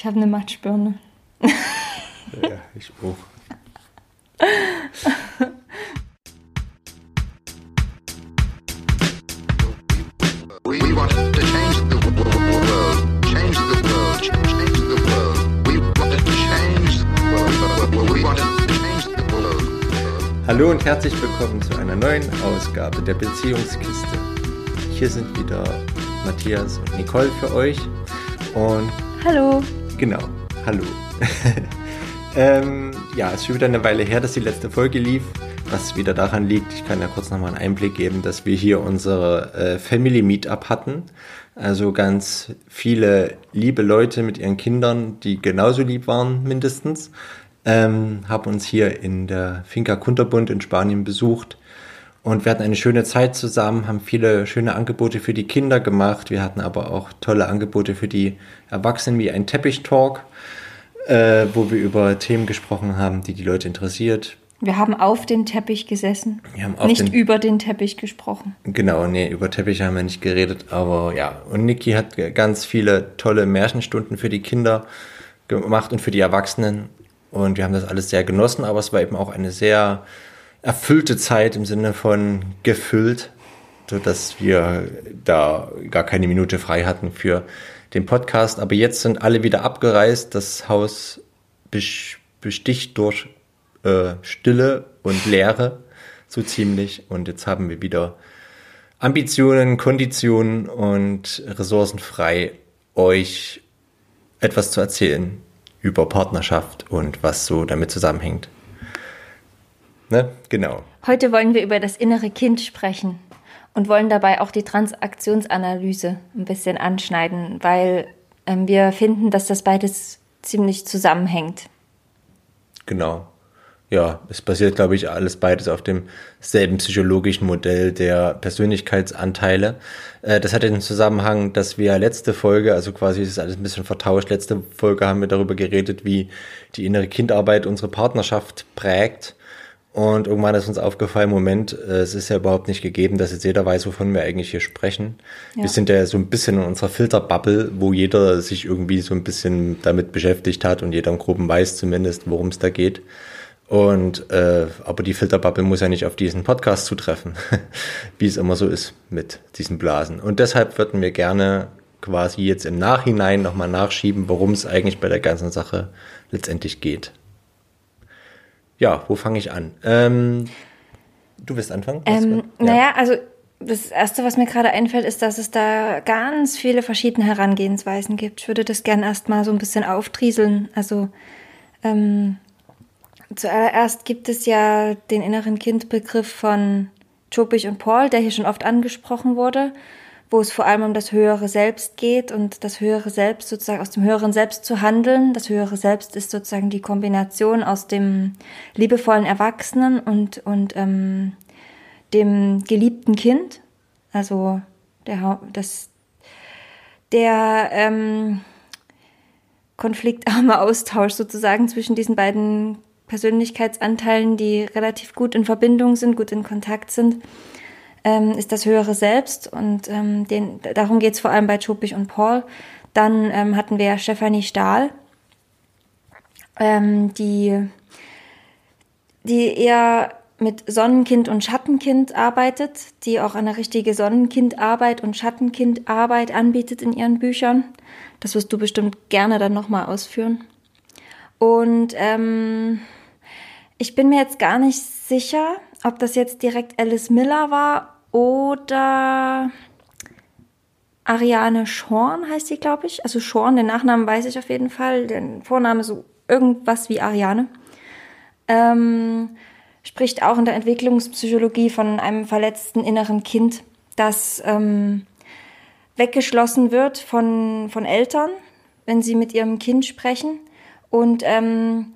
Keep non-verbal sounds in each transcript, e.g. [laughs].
Ich habe eine Matschbirne. ja, ich auch. We want to change the world, change the world, change the world. We want to change the world. We want to change the world. Hallo und herzlich willkommen zu einer neuen Ausgabe der Beziehungskiste. Hier sind wieder Matthias und Nicole für euch. Und hallo. Genau, hallo. [laughs] ähm, ja, es ist schon wieder eine Weile her, dass die letzte Folge lief was wieder daran liegt, ich kann ja kurz nochmal einen Einblick geben, dass wir hier unsere äh, Family Meetup hatten. Also ganz viele liebe Leute mit ihren Kindern, die genauso lieb waren mindestens, ähm, haben uns hier in der Finca Kunterbund in Spanien besucht. Und wir hatten eine schöne Zeit zusammen, haben viele schöne Angebote für die Kinder gemacht. Wir hatten aber auch tolle Angebote für die Erwachsenen wie ein Teppich-Talk, äh, wo wir über Themen gesprochen haben, die die Leute interessiert. Wir haben auf den Teppich gesessen, nicht den, über den Teppich gesprochen. Genau, nee, über Teppich haben wir nicht geredet, aber ja. Und Niki hat ganz viele tolle Märchenstunden für die Kinder gemacht und für die Erwachsenen. Und wir haben das alles sehr genossen, aber es war eben auch eine sehr erfüllte Zeit im Sinne von gefüllt, sodass wir da gar keine Minute frei hatten für den Podcast. Aber jetzt sind alle wieder abgereist. Das Haus besticht durch äh, Stille und Leere, so ziemlich. Und jetzt haben wir wieder Ambitionen, Konditionen und Ressourcen frei, euch etwas zu erzählen über Partnerschaft und was so damit zusammenhängt. Ne? Genau. Heute wollen wir über das innere Kind sprechen und wollen dabei auch die Transaktionsanalyse ein bisschen anschneiden, weil ähm, wir finden, dass das beides ziemlich zusammenhängt. Genau ja, es basiert, glaube ich, alles beides auf demselben psychologischen Modell der Persönlichkeitsanteile. Äh, das hat den Zusammenhang, dass wir letzte Folge, also quasi ist alles ein bisschen vertauscht, letzte Folge haben wir darüber geredet, wie die innere Kindarbeit unsere Partnerschaft prägt. Und irgendwann ist uns aufgefallen, Moment, äh, es ist ja überhaupt nicht gegeben, dass jetzt jeder weiß, wovon wir eigentlich hier sprechen. Ja. Wir sind ja so ein bisschen in unserer Filterbubble, wo jeder sich irgendwie so ein bisschen damit beschäftigt hat und jeder im Groben weiß zumindest, worum es da geht. Und äh, aber die Filterbubble muss ja nicht auf diesen Podcast zutreffen, [laughs] wie es immer so ist mit diesen Blasen. Und deshalb würden wir gerne quasi jetzt im Nachhinein nochmal nachschieben, worum es eigentlich bei der ganzen Sache letztendlich geht. Ja, wo fange ich an? Ähm, du willst anfangen? Ähm, ja. Naja, also das Erste, was mir gerade einfällt, ist, dass es da ganz viele verschiedene Herangehensweisen gibt. Ich würde das gerne erstmal so ein bisschen auftrieseln. Also ähm, Zuallererst gibt es ja den inneren Kindbegriff von Chopich und Paul, der hier schon oft angesprochen wurde, wo es vor allem um das höhere Selbst geht und das höhere Selbst sozusagen aus dem höheren Selbst zu handeln. Das höhere Selbst ist sozusagen die Kombination aus dem liebevollen Erwachsenen und, und ähm, dem geliebten Kind. Also der, das, der ähm, konfliktarme Austausch sozusagen zwischen diesen beiden Persönlichkeitsanteilen, die relativ gut in Verbindung sind, gut in Kontakt sind, ähm, ist das höhere Selbst. Und ähm, den, darum geht es vor allem bei Chopich und Paul. Dann ähm, hatten wir Stefanie Stahl, ähm, die, die eher mit Sonnenkind und Schattenkind arbeitet, die auch eine richtige Sonnenkindarbeit und Schattenkindarbeit anbietet in ihren Büchern. Das wirst du bestimmt gerne dann nochmal ausführen. Und ähm, ich bin mir jetzt gar nicht sicher, ob das jetzt direkt Alice Miller war oder Ariane Schorn heißt sie, glaube ich. Also Schorn, den Nachnamen weiß ich auf jeden Fall. Der Vorname so irgendwas wie Ariane. Ähm, spricht auch in der Entwicklungspsychologie von einem verletzten inneren Kind, das ähm, weggeschlossen wird von, von Eltern, wenn sie mit ihrem Kind sprechen. Und ähm,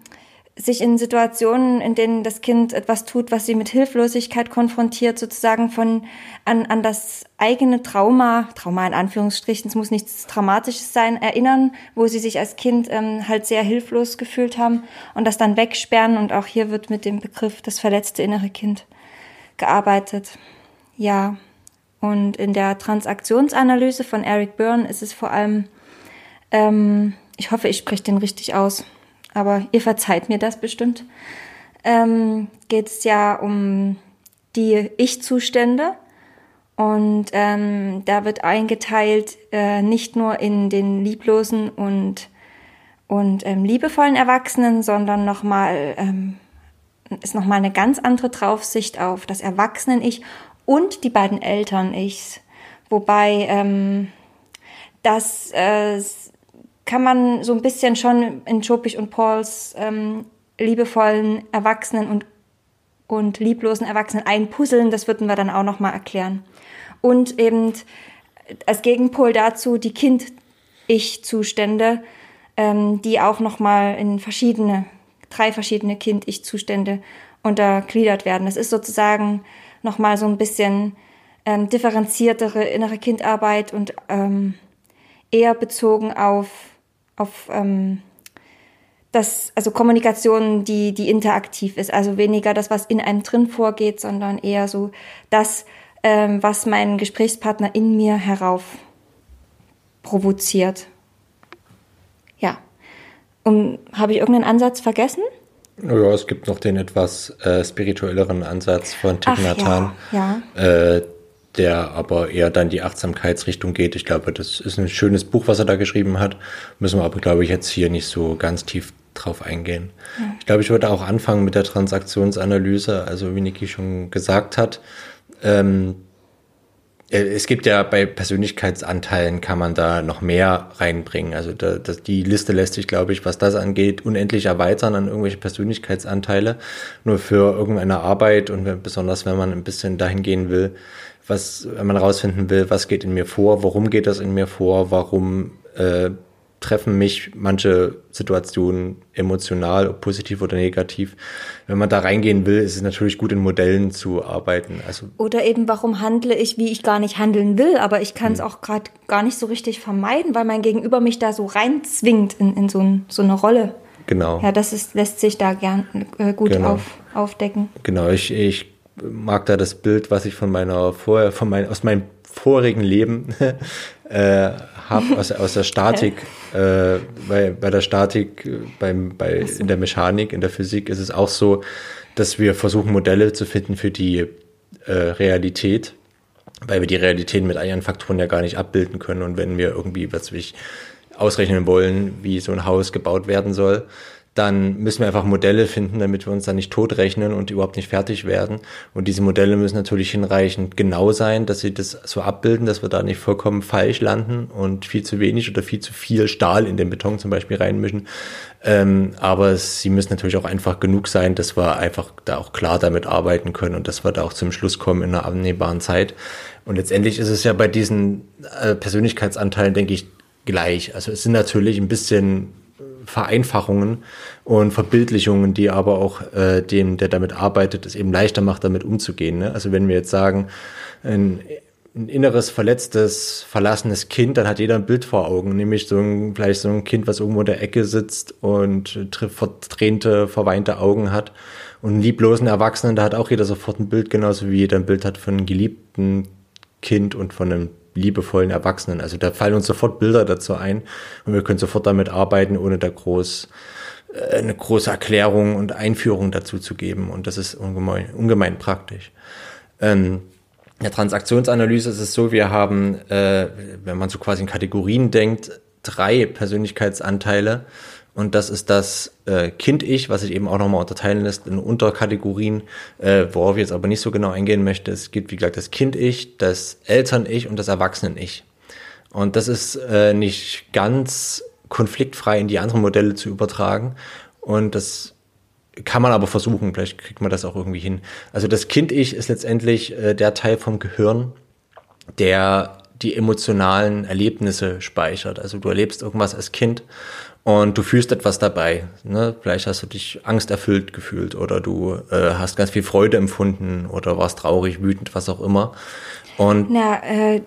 sich in Situationen, in denen das Kind etwas tut, was sie mit Hilflosigkeit konfrontiert, sozusagen von an, an das eigene Trauma, Trauma in Anführungsstrichen, es muss nichts Traumatisches sein, erinnern, wo sie sich als Kind ähm, halt sehr hilflos gefühlt haben und das dann wegsperren. Und auch hier wird mit dem Begriff das verletzte innere Kind gearbeitet. Ja. Und in der Transaktionsanalyse von Eric Byrne ist es vor allem ähm, ich hoffe, ich spreche den richtig aus, aber ihr verzeiht mir das bestimmt, ähm, geht es ja um die Ich-Zustände. Und ähm, da wird eingeteilt äh, nicht nur in den lieblosen und, und ähm, liebevollen Erwachsenen, sondern nochmal ähm, ist nochmal eine ganz andere Draufsicht auf das Erwachsenen-Ich und die beiden Eltern-Ichs. Wobei ähm, das äh, kann man so ein bisschen schon in Chopich und Pauls ähm, liebevollen Erwachsenen und, und lieblosen Erwachsenen einpuzzeln. Das würden wir dann auch nochmal erklären. Und eben als Gegenpol dazu die Kind-Ich-Zustände, ähm, die auch nochmal in verschiedene, drei verschiedene Kind-Ich-Zustände untergliedert werden. Das ist sozusagen nochmal so ein bisschen ähm, differenziertere innere Kindarbeit und ähm, eher bezogen auf, auf ähm, das, also Kommunikation, die, die interaktiv ist. Also weniger das, was in einem drin vorgeht, sondern eher so das, ähm, was mein Gesprächspartner in mir herauf provoziert. Ja. Und habe ich irgendeinen Ansatz vergessen? Ja, es gibt noch den etwas äh, spirituelleren Ansatz von Thich Nhat Hanh. Ja, ja. Äh, der aber eher dann die Achtsamkeitsrichtung geht. Ich glaube, das ist ein schönes Buch, was er da geschrieben hat. Müssen wir aber, glaube ich, jetzt hier nicht so ganz tief drauf eingehen. Ja. Ich glaube, ich würde auch anfangen mit der Transaktionsanalyse. Also wie Niki schon gesagt hat, ähm, äh, es gibt ja bei Persönlichkeitsanteilen kann man da noch mehr reinbringen. Also da, das, die Liste lässt sich, glaube ich, was das angeht, unendlich erweitern an irgendwelche Persönlichkeitsanteile. Nur für irgendeine Arbeit und besonders wenn man ein bisschen dahin gehen will, was, wenn man rausfinden will, was geht in mir vor, warum geht das in mir vor, warum äh, treffen mich manche Situationen emotional, ob positiv oder negativ. Wenn man da reingehen will, ist es natürlich gut, in Modellen zu arbeiten. Also oder eben, warum handle ich, wie ich gar nicht handeln will, aber ich kann es hm. auch gerade gar nicht so richtig vermeiden, weil mein Gegenüber mich da so reinzwingt in, in so, ein, so eine Rolle. Genau. Ja, das ist, lässt sich da gern äh, gut genau. auf, aufdecken. Genau, ich, ich mag da das Bild, was ich von meiner vorher, von mein, aus meinem vorigen Leben [laughs] äh, habe, aus, aus der Statik, äh, bei, bei der Statik, beim, bei, in der Mechanik, in der Physik ist es auch so, dass wir versuchen, Modelle zu finden für die äh, Realität, weil wir die Realität mit eigenen Faktoren ja gar nicht abbilden können. Und wenn wir irgendwie, was ausrechnen wollen, wie so ein Haus gebaut werden soll, dann müssen wir einfach Modelle finden, damit wir uns dann nicht totrechnen und überhaupt nicht fertig werden. Und diese Modelle müssen natürlich hinreichend genau sein, dass sie das so abbilden, dass wir da nicht vollkommen falsch landen und viel zu wenig oder viel zu viel Stahl in den Beton zum Beispiel reinmischen. Ähm, aber sie müssen natürlich auch einfach genug sein, dass wir einfach da auch klar damit arbeiten können und dass wir da auch zum Schluss kommen in einer annehmbaren Zeit. Und letztendlich ist es ja bei diesen äh, Persönlichkeitsanteilen, denke ich, gleich. Also es sind natürlich ein bisschen Vereinfachungen und Verbildlichungen, die aber auch äh, dem, der damit arbeitet, es eben leichter macht, damit umzugehen. Ne? Also wenn wir jetzt sagen, ein, ein inneres, verletztes, verlassenes Kind, dann hat jeder ein Bild vor Augen, nämlich so ein, vielleicht so ein Kind, was irgendwo in der Ecke sitzt und verdrehte, verweinte Augen hat. Und einen lieblosen Erwachsenen, da hat auch jeder sofort ein Bild, genauso wie jeder ein Bild hat von einem geliebten Kind und von einem liebevollen Erwachsenen. Also da fallen uns sofort Bilder dazu ein und wir können sofort damit arbeiten, ohne da groß äh, eine große Erklärung und Einführung dazu zu geben. Und das ist ungemein, ungemein praktisch. Ähm, in der Transaktionsanalyse ist es so, wir haben, äh, wenn man so quasi in Kategorien denkt, drei Persönlichkeitsanteile und das ist das äh, Kind-Ich, was sich eben auch nochmal unterteilen lässt in Unterkategorien, äh, worauf ich jetzt aber nicht so genau eingehen möchte. Es gibt, wie gesagt, das Kind-Ich, das Eltern-Ich und das Erwachsenen-Ich. Und das ist äh, nicht ganz konfliktfrei in die anderen Modelle zu übertragen. Und das kann man aber versuchen, vielleicht kriegt man das auch irgendwie hin. Also das Kind-Ich ist letztendlich äh, der Teil vom Gehirn, der die emotionalen Erlebnisse speichert. Also du erlebst irgendwas als Kind und du fühlst etwas dabei. Ne? Vielleicht hast du dich angsterfüllt gefühlt oder du äh, hast ganz viel Freude empfunden oder warst traurig, wütend, was auch immer. Und Na, äh,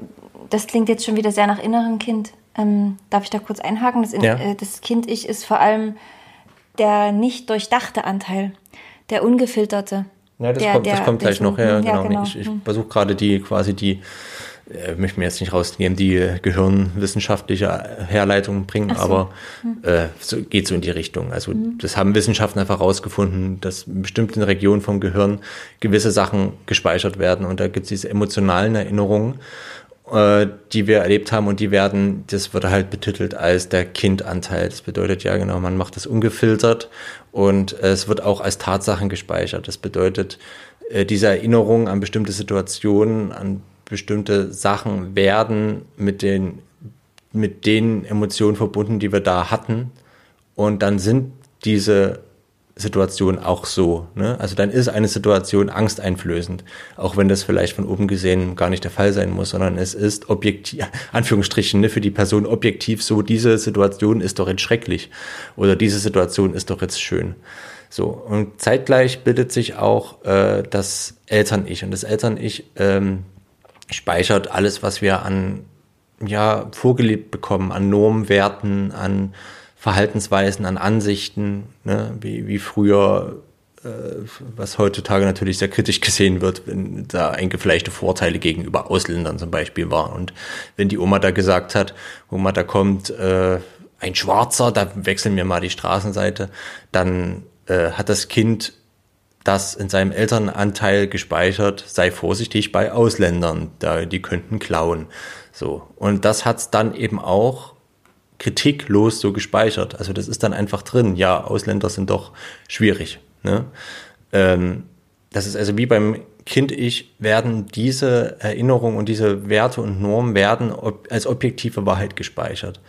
das klingt jetzt schon wieder sehr nach inneren Kind. Ähm, darf ich da kurz einhaken? Das, ja. äh, das Kind-Ich ist vor allem der nicht durchdachte Anteil, der ungefilterte. Ja, das der, kommt, das kommt gleich noch her. Ja, genau. genau. Ich, ich mhm. versuche gerade die quasi die äh, möchte mir jetzt nicht rausnehmen, die gehirnwissenschaftliche Herleitung bringen, so. aber hm. äh, so, geht so in die Richtung. Also hm. das haben Wissenschaftler einfach herausgefunden, dass in bestimmten Regionen vom Gehirn gewisse Sachen gespeichert werden und da gibt es diese emotionalen Erinnerungen, äh, die wir erlebt haben und die werden, das wird halt betitelt als der Kindanteil. Das bedeutet ja genau, man macht das ungefiltert und es wird auch als Tatsachen gespeichert. Das bedeutet, äh, diese Erinnerungen an bestimmte Situationen, an bestimmte Sachen werden mit den, mit den Emotionen verbunden, die wir da hatten. Und dann sind diese Situationen auch so. Ne? Also dann ist eine Situation angsteinflößend, auch wenn das vielleicht von oben gesehen gar nicht der Fall sein muss, sondern es ist objektiv, [laughs] Anführungsstrichen, ne, für die Person objektiv so, diese Situation ist doch jetzt schrecklich oder diese Situation ist doch jetzt schön. So, und zeitgleich bildet sich auch äh, das Eltern-Ich. Und das Eltern-Ich ähm, speichert alles, was wir an ja, vorgelebt bekommen, an Normen, Werten, an Verhaltensweisen, an Ansichten, ne, wie, wie früher, äh, was heutzutage natürlich sehr kritisch gesehen wird, wenn da eingefleischte Vorteile gegenüber Ausländern zum Beispiel war. Und wenn die Oma da gesagt hat, Oma, da kommt äh, ein Schwarzer, da wechseln wir mal die Straßenseite, dann äh, hat das Kind das in seinem Elternanteil gespeichert, sei vorsichtig bei Ausländern, da die könnten klauen. So. Und das hat's dann eben auch kritiklos so gespeichert. Also das ist dann einfach drin. Ja, Ausländer sind doch schwierig. Ne? Ähm, das ist also wie beim Kind-Ich werden diese Erinnerungen und diese Werte und Normen werden ob, als objektive Wahrheit gespeichert.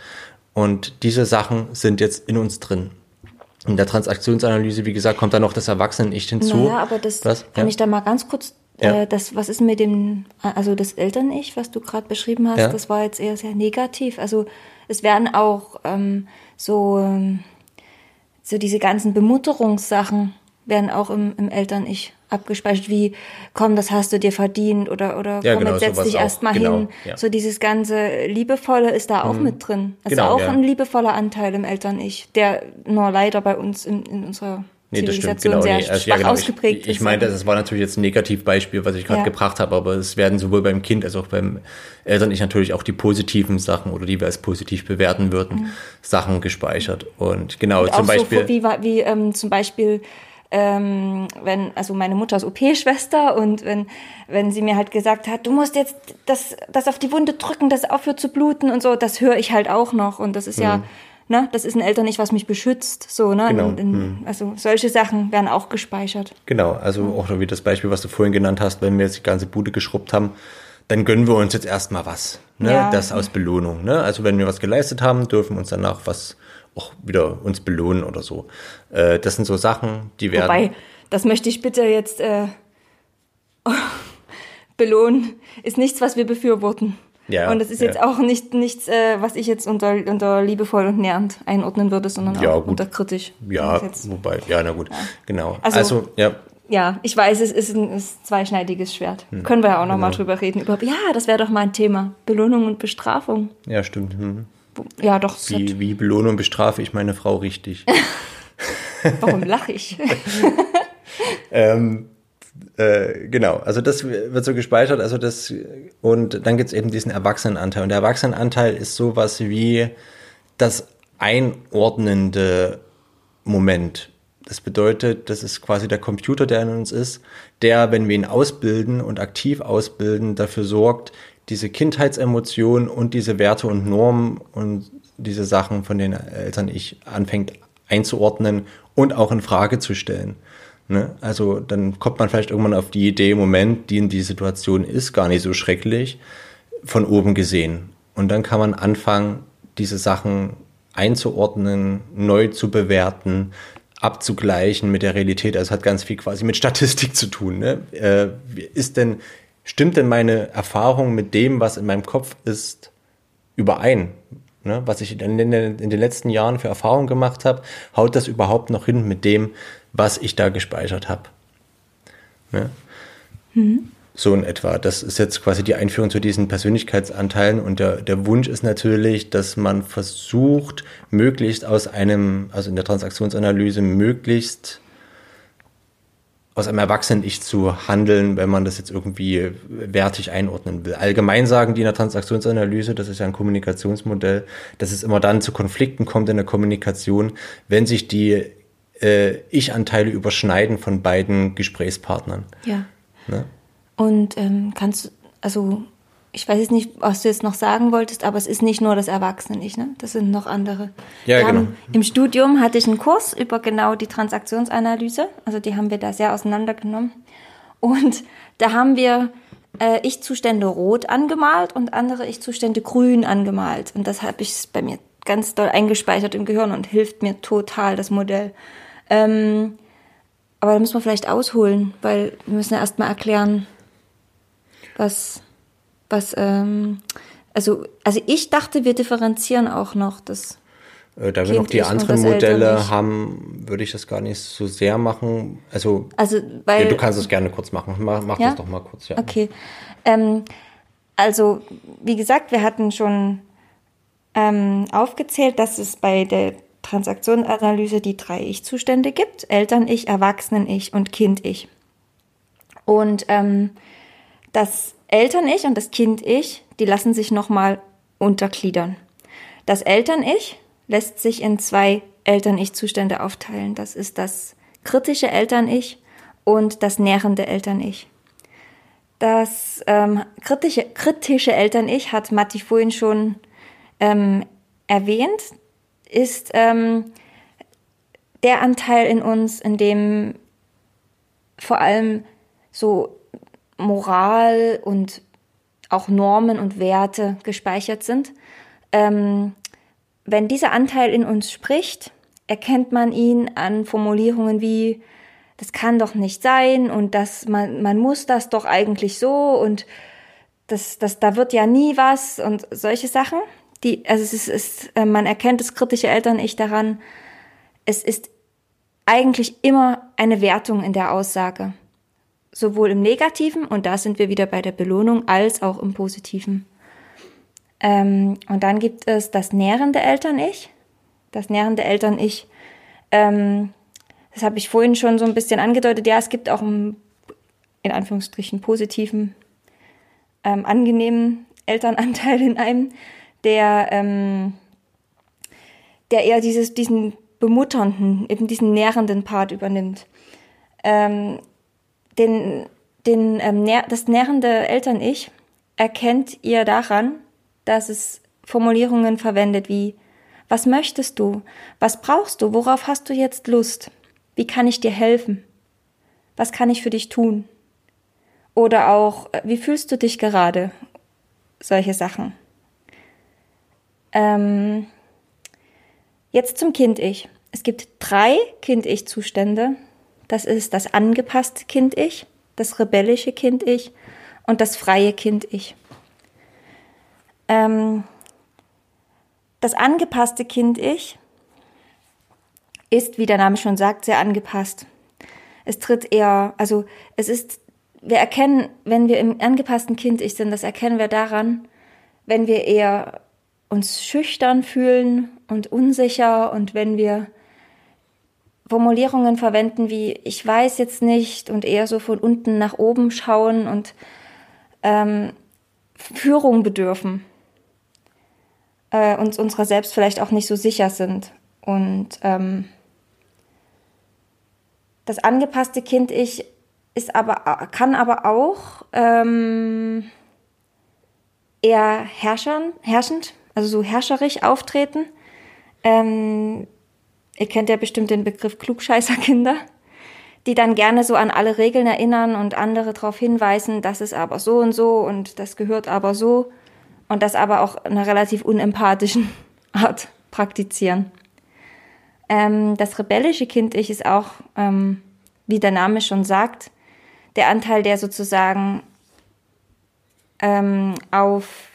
Und diese Sachen sind jetzt in uns drin. In der Transaktionsanalyse, wie gesagt, kommt dann noch das Erwachsenen-Ich hinzu. Naja, aber das was? kann ja? ich da mal ganz kurz, ja. äh, das, was ist mit dem, also das Eltern-Ich, was du gerade beschrieben hast, ja. das war jetzt eher sehr negativ. Also es werden auch ähm, so, ähm, so diese ganzen Bemutterungssachen werden auch im, im Eltern-Ich abgespeichert, wie komm, das hast du dir verdient oder oder ja, komm, genau, jetzt setz dich erstmal genau, hin. Ja. So dieses ganze Liebevolle ist da auch mhm. mit drin. Das genau, ist auch ja. ein liebevoller Anteil im Eltern-Ich, der nur leider bei uns in, in unserer Nee, das stimmt, genau. Sehr nee, also, ja, genau. ausgeprägt ich, ich meinte, das war natürlich jetzt ein Negativbeispiel, was ich gerade ja. gebracht habe, aber es werden sowohl beim Kind als auch beim Eltern ich natürlich auch die positiven Sachen oder die wir als positiv bewerten würden, mhm. Sachen gespeichert. Und genau, Und zum Beispiel. So, wie, wie ähm, zum Beispiel ähm, wenn, also meine Mutter ist OP-Schwester und wenn, wenn sie mir halt gesagt hat, du musst jetzt das, das auf die Wunde drücken, das aufhört zu bluten und so, das höre ich halt auch noch und das ist mhm. ja, ne, das ist ein Eltern nicht, was mich beschützt, so, ne, genau. in, in, mhm. also solche Sachen werden auch gespeichert. Genau, also mhm. auch wie das Beispiel, was du vorhin genannt hast, wenn wir jetzt die ganze Bude geschrubbt haben, dann gönnen wir uns jetzt erstmal was, ne, ja. das aus Belohnung, ne, also wenn wir was geleistet haben, dürfen wir uns danach was auch wieder uns belohnen oder so. Äh, das sind so Sachen, die werden. Wobei, das möchte ich bitte jetzt äh, [laughs] belohnen, ist nichts, was wir befürworten. Ja, und das ist ja. jetzt auch nicht nichts, äh, was ich jetzt unter, unter liebevoll und nährend einordnen würde, sondern ja, auch gut. unter kritisch. Ja, wobei, ja, na gut, genau. Also, also, ja. Ja, ich weiß, es ist ein, ist zweischneidiges Schwert. Hm. Können wir ja auch noch genau. mal drüber reden. Über, ja, das wäre doch mal ein Thema. Belohnung und Bestrafung. Ja, stimmt. Hm. Ja, doch. Wie, wie belohne und bestrafe ich meine Frau richtig? [laughs] Warum lache ich? [laughs] ähm, äh, genau, also das wird so gespeichert, also das, und dann gibt es eben diesen Erwachsenenanteil. Und der Erwachsenenanteil ist sowas wie das einordnende Moment. Das bedeutet, das ist quasi der Computer, der in uns ist, der, wenn wir ihn ausbilden und aktiv ausbilden, dafür sorgt, diese Kindheitsemotionen und diese Werte und Normen und diese Sachen von den Eltern ich anfängt einzuordnen und auch in Frage zu stellen. Ne? Also dann kommt man vielleicht irgendwann auf die Idee, Moment, die in die Situation ist gar nicht so schrecklich, von oben gesehen. Und dann kann man anfangen, diese Sachen einzuordnen, neu zu bewerten, abzugleichen mit der Realität. Also es hat ganz viel quasi mit Statistik zu tun. Ne? Äh, ist denn stimmt denn meine Erfahrung mit dem, was in meinem Kopf ist, überein? Ne? Was ich in den, in den letzten Jahren für Erfahrungen gemacht habe, haut das überhaupt noch hin mit dem, was ich da gespeichert habe? Ne? Mhm. So in etwa. Das ist jetzt quasi die Einführung zu diesen Persönlichkeitsanteilen und der, der Wunsch ist natürlich, dass man versucht, möglichst aus einem, also in der Transaktionsanalyse, möglichst aus einem Erwachsenen-Ich zu handeln, wenn man das jetzt irgendwie wertig einordnen will. Allgemein sagen die in der Transaktionsanalyse, das ist ja ein Kommunikationsmodell, dass es immer dann zu Konflikten kommt in der Kommunikation, wenn sich die äh, Ich-Anteile überschneiden von beiden Gesprächspartnern. Ja. Ne? Und ähm, kannst du, also ich weiß jetzt nicht, was du jetzt noch sagen wolltest, aber es ist nicht nur das Erwachsene-Ich, ne? Das sind noch andere. Ja, wir genau. Haben, Im Studium hatte ich einen Kurs über genau die Transaktionsanalyse. Also die haben wir da sehr auseinandergenommen. Und da haben wir äh, Ich-Zustände rot angemalt und andere Ich-Zustände grün angemalt. Und das habe ich bei mir ganz doll eingespeichert im Gehirn und hilft mir total, das Modell. Ähm, aber da müssen wir vielleicht ausholen, weil wir müssen ja erstmal erklären, was was, ähm, also, also ich dachte, wir differenzieren auch noch das. Äh, da wir noch die anderen Modelle haben, würde ich das gar nicht so sehr machen. Also, also weil, ja, du kannst es gerne kurz machen. Mach, mach ja? das doch mal kurz, ja. Okay. Ähm, also, wie gesagt, wir hatten schon ähm, aufgezählt, dass es bei der Transaktionsanalyse die drei Ich-Zustände gibt. Eltern-Ich, Erwachsenen-Ich und Kind-Ich. Und ähm, das Eltern-Ich und das Kind-Ich, die lassen sich nochmal untergliedern. Das Eltern-Ich lässt sich in zwei Eltern-Ich-Zustände aufteilen. Das ist das kritische Eltern-Ich und das nährende Eltern-Ich. Das ähm, kritische, kritische Eltern-Ich hat Matti vorhin schon ähm, erwähnt, ist ähm, der Anteil in uns, in dem vor allem so Moral und auch Normen und Werte gespeichert sind. Ähm, wenn dieser Anteil in uns spricht, erkennt man ihn an Formulierungen wie, das kann doch nicht sein und das, man, man muss das doch eigentlich so und das, das, da wird ja nie was und solche Sachen. Die, also es ist, ist, äh, man erkennt das kritische Eltern-Ich daran, es ist eigentlich immer eine Wertung in der Aussage sowohl im negativen, und da sind wir wieder bei der Belohnung, als auch im positiven. Ähm, und dann gibt es das nährende Eltern-Ich. Das nährende Eltern-Ich, ähm, das habe ich vorhin schon so ein bisschen angedeutet. Ja, es gibt auch einen, in Anführungsstrichen, positiven, ähm, angenehmen Elternanteil in einem, der, ähm, der eher dieses, diesen bemutternden, eben diesen nährenden Part übernimmt. Ähm, den, den, ähm, das nährende Eltern-Ich erkennt ihr daran, dass es Formulierungen verwendet wie Was möchtest du? Was brauchst du? Worauf hast du jetzt Lust? Wie kann ich dir helfen? Was kann ich für dich tun? Oder auch, äh, wie fühlst du dich gerade? Solche Sachen. Ähm, jetzt zum Kind-Ich. Es gibt drei Kind-Ich-Zustände, das ist das angepasste Kind-Ich, das rebellische Kind-Ich und das freie Kind-Ich. Ähm, das angepasste Kind-Ich ist, wie der Name schon sagt, sehr angepasst. Es tritt eher, also es ist, wir erkennen, wenn wir im angepassten Kind-Ich sind, das erkennen wir daran, wenn wir eher uns schüchtern fühlen und unsicher und wenn wir Formulierungen verwenden wie ich weiß jetzt nicht und eher so von unten nach oben schauen und ähm, Führung bedürfen, äh, uns unserer selbst vielleicht auch nicht so sicher sind. Und ähm, das angepasste Kind-Ich ist aber, kann aber auch ähm, eher herrschern, herrschend, also so herrscherisch auftreten. Ähm, Ihr kennt ja bestimmt den Begriff Klugscheißerkinder, die dann gerne so an alle Regeln erinnern und andere darauf hinweisen, das ist aber so und so und das gehört aber so und das aber auch in einer relativ unempathischen [laughs] Art praktizieren. Ähm, das rebellische Kind-Ich ist auch, ähm, wie der Name schon sagt, der Anteil, der sozusagen ähm, auf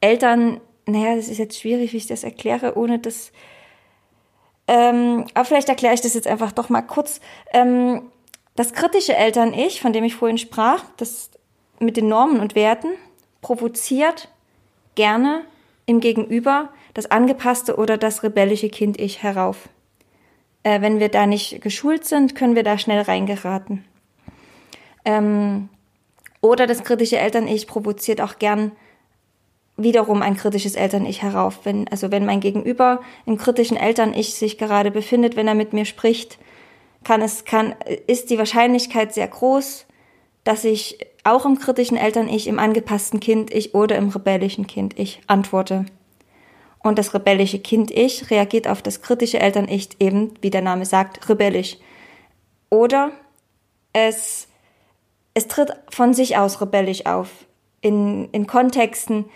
Eltern, naja, das ist jetzt schwierig, wie ich das erkläre, ohne das ähm, aber vielleicht erkläre ich das jetzt einfach doch mal kurz. Ähm, das kritische Eltern-Ich, von dem ich vorhin sprach, das mit den Normen und Werten, provoziert gerne im Gegenüber das angepasste oder das rebellische Kind-Ich herauf. Äh, wenn wir da nicht geschult sind, können wir da schnell reingeraten. Ähm, oder das kritische Eltern-Ich provoziert auch gern wiederum ein kritisches Eltern-Ich herauf. Wenn, also wenn mein Gegenüber im kritischen Eltern-Ich sich gerade befindet, wenn er mit mir spricht, kann es, kann, ist die Wahrscheinlichkeit sehr groß, dass ich auch im kritischen Eltern-Ich, im angepassten Kind-Ich oder im rebellischen Kind-Ich antworte. Und das rebellische Kind-Ich reagiert auf das kritische Eltern-Ich eben, wie der Name sagt, rebellisch. Oder es, es tritt von sich aus rebellisch auf. In, in Kontexten,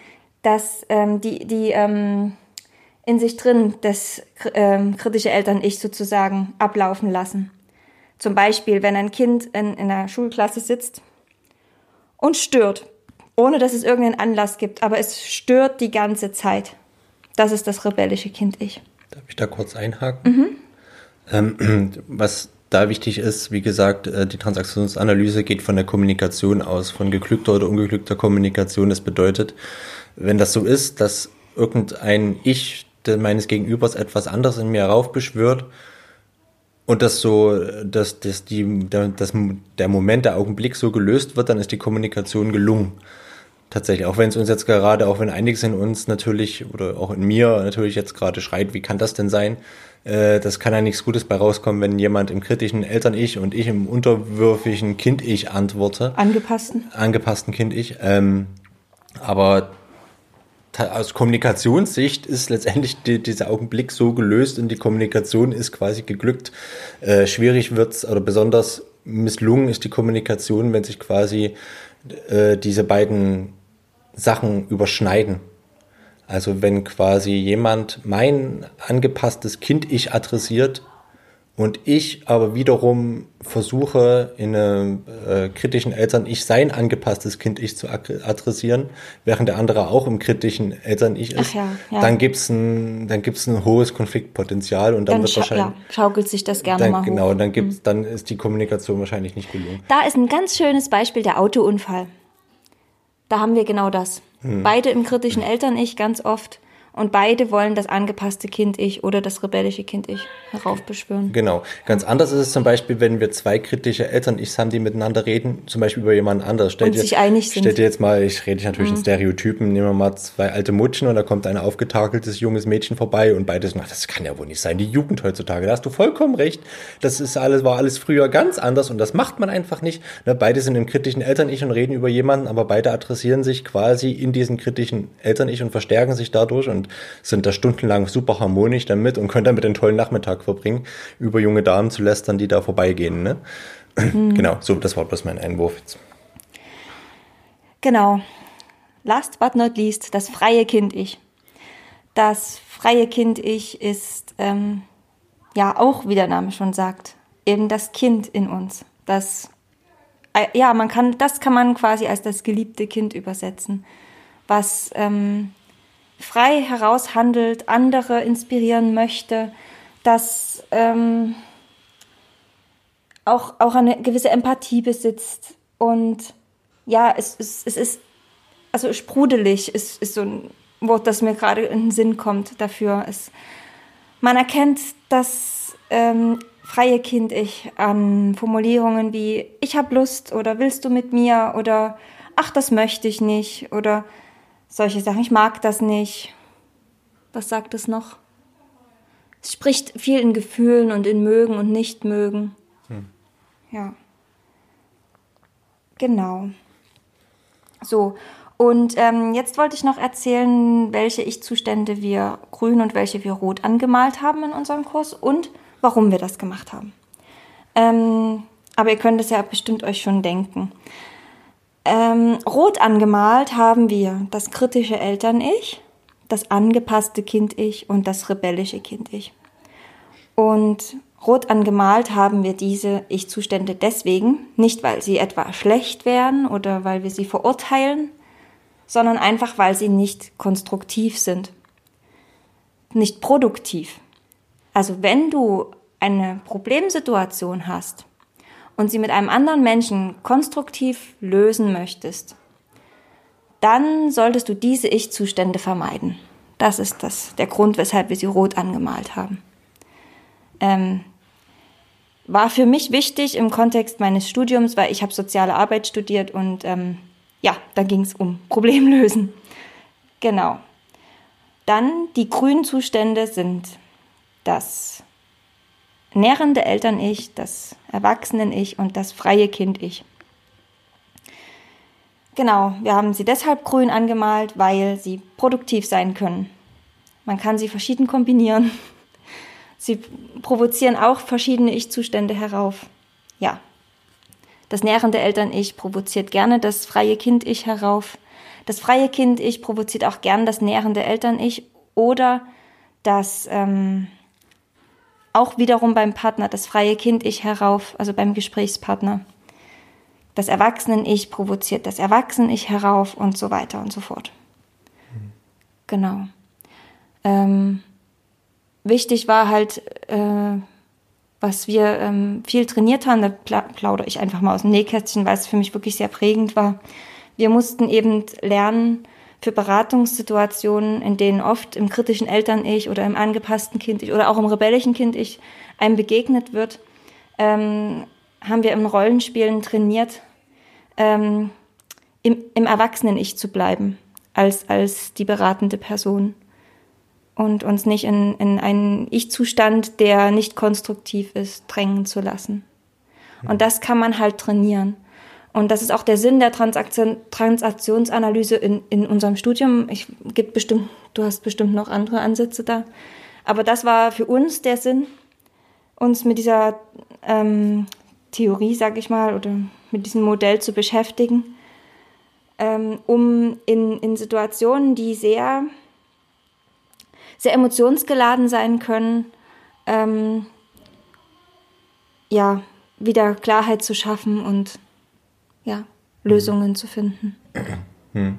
dass ähm, die, die ähm, in sich drin das ähm, kritische Eltern-Ich sozusagen ablaufen lassen. Zum Beispiel, wenn ein Kind in, in einer Schulklasse sitzt und stört, ohne dass es irgendeinen Anlass gibt, aber es stört die ganze Zeit. Das ist das rebellische Kind-Ich. Darf ich da kurz einhaken? Mhm. Ähm, [clears throat] was da wichtig ist, wie gesagt, äh, die Transaktionsanalyse geht von der Kommunikation aus, von geglückter oder ungeglückter Kommunikation. Das bedeutet, wenn das so ist, dass irgendein Ich meines Gegenübers etwas anderes in mir heraufbeschwört und das so, dass, dass die, dass der Moment, der Augenblick so gelöst wird, dann ist die Kommunikation gelungen tatsächlich, auch wenn es uns jetzt gerade, auch wenn einiges in uns natürlich oder auch in mir natürlich jetzt gerade schreit, wie kann das denn sein? Äh, das kann ja nichts Gutes bei rauskommen, wenn jemand im kritischen Eltern-Ich und ich im unterwürfigen Kind-Ich antworte. Angepassten. Angepassten Kind-Ich. Ähm, aber aus Kommunikationssicht ist letztendlich die, dieser Augenblick so gelöst und die Kommunikation ist quasi geglückt. Äh, schwierig wird's oder besonders misslungen ist die Kommunikation, wenn sich quasi äh, diese beiden Sachen überschneiden. Also wenn quasi jemand mein angepasstes Kind-Ich adressiert und ich aber wiederum versuche, in einem äh, kritischen Eltern-Ich sein angepasstes Kind-Ich zu adressieren, während der andere auch im kritischen Eltern-Ich ist, ja, ja. dann gibt's ein, dann gibt's ein hohes Konfliktpotenzial und dann, dann wird wahrscheinlich. Ja, schaukelt sich das gerne dann, mal Genau, hoch. und dann gibt's, mhm. dann ist die Kommunikation wahrscheinlich nicht gelungen. Da ist ein ganz schönes Beispiel der Autounfall. Da haben wir genau das. Hm. Beide im kritischen Eltern-Ich ganz oft und beide wollen das angepasste Kind-Ich oder das rebellische Kind-Ich heraufbeschwören. Genau. Ganz anders ist es zum Beispiel, wenn wir zwei kritische Eltern-Ichs haben, die miteinander reden, zum Beispiel über jemand anderes. Stell und dir, sich einig sind. Stell dir jetzt mal, ich rede natürlich mhm. in Stereotypen, nehmen wir mal zwei alte Mutschen und da kommt ein aufgetakeltes junges Mädchen vorbei und beide sagen, das kann ja wohl nicht sein, die Jugend heutzutage. Da hast du vollkommen recht. Das ist alles, war alles früher ganz anders und das macht man einfach nicht. Ne, beide sind im kritischen Eltern-Ich und reden über jemanden, aber beide adressieren sich quasi in diesen kritischen Eltern-Ich und verstärken sich dadurch und sind da stundenlang super harmonisch damit und können damit einen tollen Nachmittag verbringen, über junge Damen zu lästern, die da vorbeigehen. Ne? Mhm. Genau, so, das war bloß mein Einwurf jetzt. Genau. Last but not least, das freie Kind-Ich. Das freie Kind-Ich ist, ähm, ja, auch wie der Name schon sagt, eben das Kind in uns. Das, äh, ja, man kann, das kann man quasi als das geliebte Kind übersetzen, was ähm, frei heraushandelt, andere inspirieren möchte, dass ähm, auch, auch eine gewisse Empathie besitzt. Und ja, es, es, es ist, also sprudelig ist, ist so ein Wort, das mir gerade in den Sinn kommt dafür. Es, man erkennt das ähm, freie Kind-Ich an Formulierungen wie ich habe Lust oder willst du mit mir oder ach, das möchte ich nicht oder solche Sachen. Ich mag das nicht. Was sagt es noch? Es spricht viel in Gefühlen und in Mögen und Nicht-Mögen. Hm. Ja. Genau. So, und ähm, jetzt wollte ich noch erzählen, welche Ich-Zustände wir grün und welche wir rot angemalt haben in unserem Kurs und warum wir das gemacht haben. Ähm, aber ihr könnt es ja bestimmt euch schon denken. Ähm, rot angemalt haben wir das kritische Eltern-Ich, das angepasste Kind-Ich und das rebellische Kind-Ich. Und rot angemalt haben wir diese Ich-Zustände deswegen, nicht weil sie etwa schlecht wären oder weil wir sie verurteilen, sondern einfach weil sie nicht konstruktiv sind, nicht produktiv. Also wenn du eine Problemsituation hast, und sie mit einem anderen Menschen konstruktiv lösen möchtest, dann solltest du diese Ich-Zustände vermeiden. Das ist das, der Grund, weshalb wir sie rot angemalt haben. Ähm, war für mich wichtig im Kontext meines Studiums, weil ich habe soziale Arbeit studiert und ähm, ja, da ging es um Problemlösen. Genau. Dann die grünen Zustände sind das nährende Eltern-Ich, das Erwachsenen-Ich und das freie Kind-Ich. Genau, wir haben sie deshalb grün angemalt, weil sie produktiv sein können. Man kann sie verschieden kombinieren. [laughs] Sie provozieren auch verschiedene Ich-Zustände herauf. Ja. Das nährende Eltern-Ich provoziert gerne das freie Kind-Ich herauf. Das freie Kind-Ich provoziert auch gern das nährende Eltern-Ich oder das ähm, auch wiederum beim Partner das freie Kind-Ich herauf, also beim Gesprächspartner. Das Erwachsenen-Ich provoziert das Erwachsenen-Ich herauf und so weiter und so fort. Mhm. Genau. Ähm, wichtig war halt, äh, was wir ähm, viel trainiert haben, da plaudere ich einfach mal aus dem Nähkästchen, weil es für mich wirklich sehr prägend war. Wir mussten eben lernen, für Beratungssituationen, in denen oft im kritischen Eltern-Ich oder im angepassten Kind-Ich oder auch im rebellischen Kind-Ich einem begegnet wird, ähm, haben wir im Rollenspielen trainiert, ähm, im, im Erwachsenen-Ich zu bleiben, als, als die beratende Person und uns nicht in, in einen Ich-Zustand, der nicht konstruktiv ist, drängen zu lassen. Und das kann man halt trainieren. Und das ist auch der Sinn der Transaktion, Transaktionsanalyse in, in unserem Studium. Ich gibt bestimmt, du hast bestimmt noch andere Ansätze da. Aber das war für uns der Sinn, uns mit dieser ähm, Theorie, sage ich mal, oder mit diesem Modell zu beschäftigen, ähm, um in, in Situationen, die sehr sehr emotionsgeladen sein können, ähm, ja, wieder Klarheit zu schaffen und Lösungen zu finden. Hm.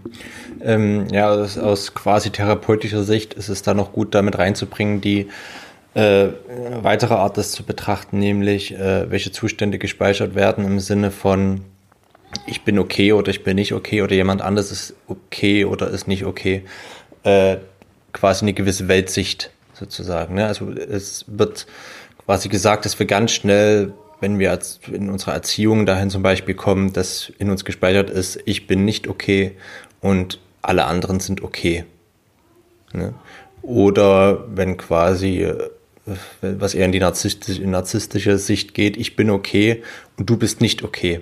Ähm, ja, aus, aus, quasi therapeutischer Sicht ist es da noch gut, damit reinzubringen, die äh, weitere Art, das zu betrachten, nämlich äh, welche Zustände gespeichert werden im Sinne von ich bin okay oder ich bin nicht okay oder jemand anderes ist okay oder ist nicht okay. Äh, quasi eine gewisse Weltsicht sozusagen. Ne? Also es wird quasi gesagt, dass wir ganz schnell, wenn wir in unserer Erziehung dahin zum Beispiel kommen, dass in uns gespeichert ist, ich bin nicht okay und alle anderen sind okay. Ne? Oder wenn quasi, äh, was eher in die narzisstische, narzisstische Sicht geht, ich bin okay und du bist nicht okay.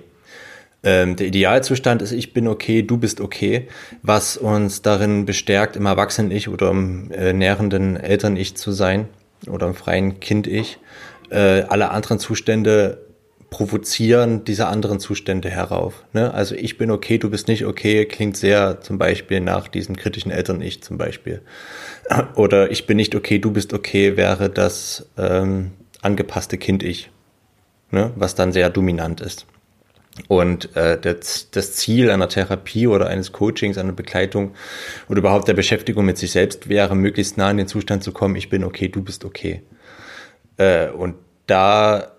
Ähm, der Idealzustand ist, ich bin okay, du bist okay, was uns darin bestärkt, im Erwachsenen-Ich oder im äh, nährenden Eltern-Ich zu sein oder im freien Kind-Ich. Äh, alle anderen Zustände provozieren diese anderen Zustände herauf. Ne? Also ich bin okay, du bist nicht okay, klingt sehr zum Beispiel nach diesem kritischen Eltern-Ich zum Beispiel. [clears throat] Oder ich bin nicht okay, du bist okay wäre das ähm, angepasste Kind-Ich, ne? was dann sehr dominant ist. Und äh, das, das Ziel einer Therapie oder eines Coachings, einer Begleitung oder überhaupt der Beschäftigung mit sich selbst wäre, möglichst nah in den Zustand zu kommen, ich bin okay, du bist okay. Äh, und da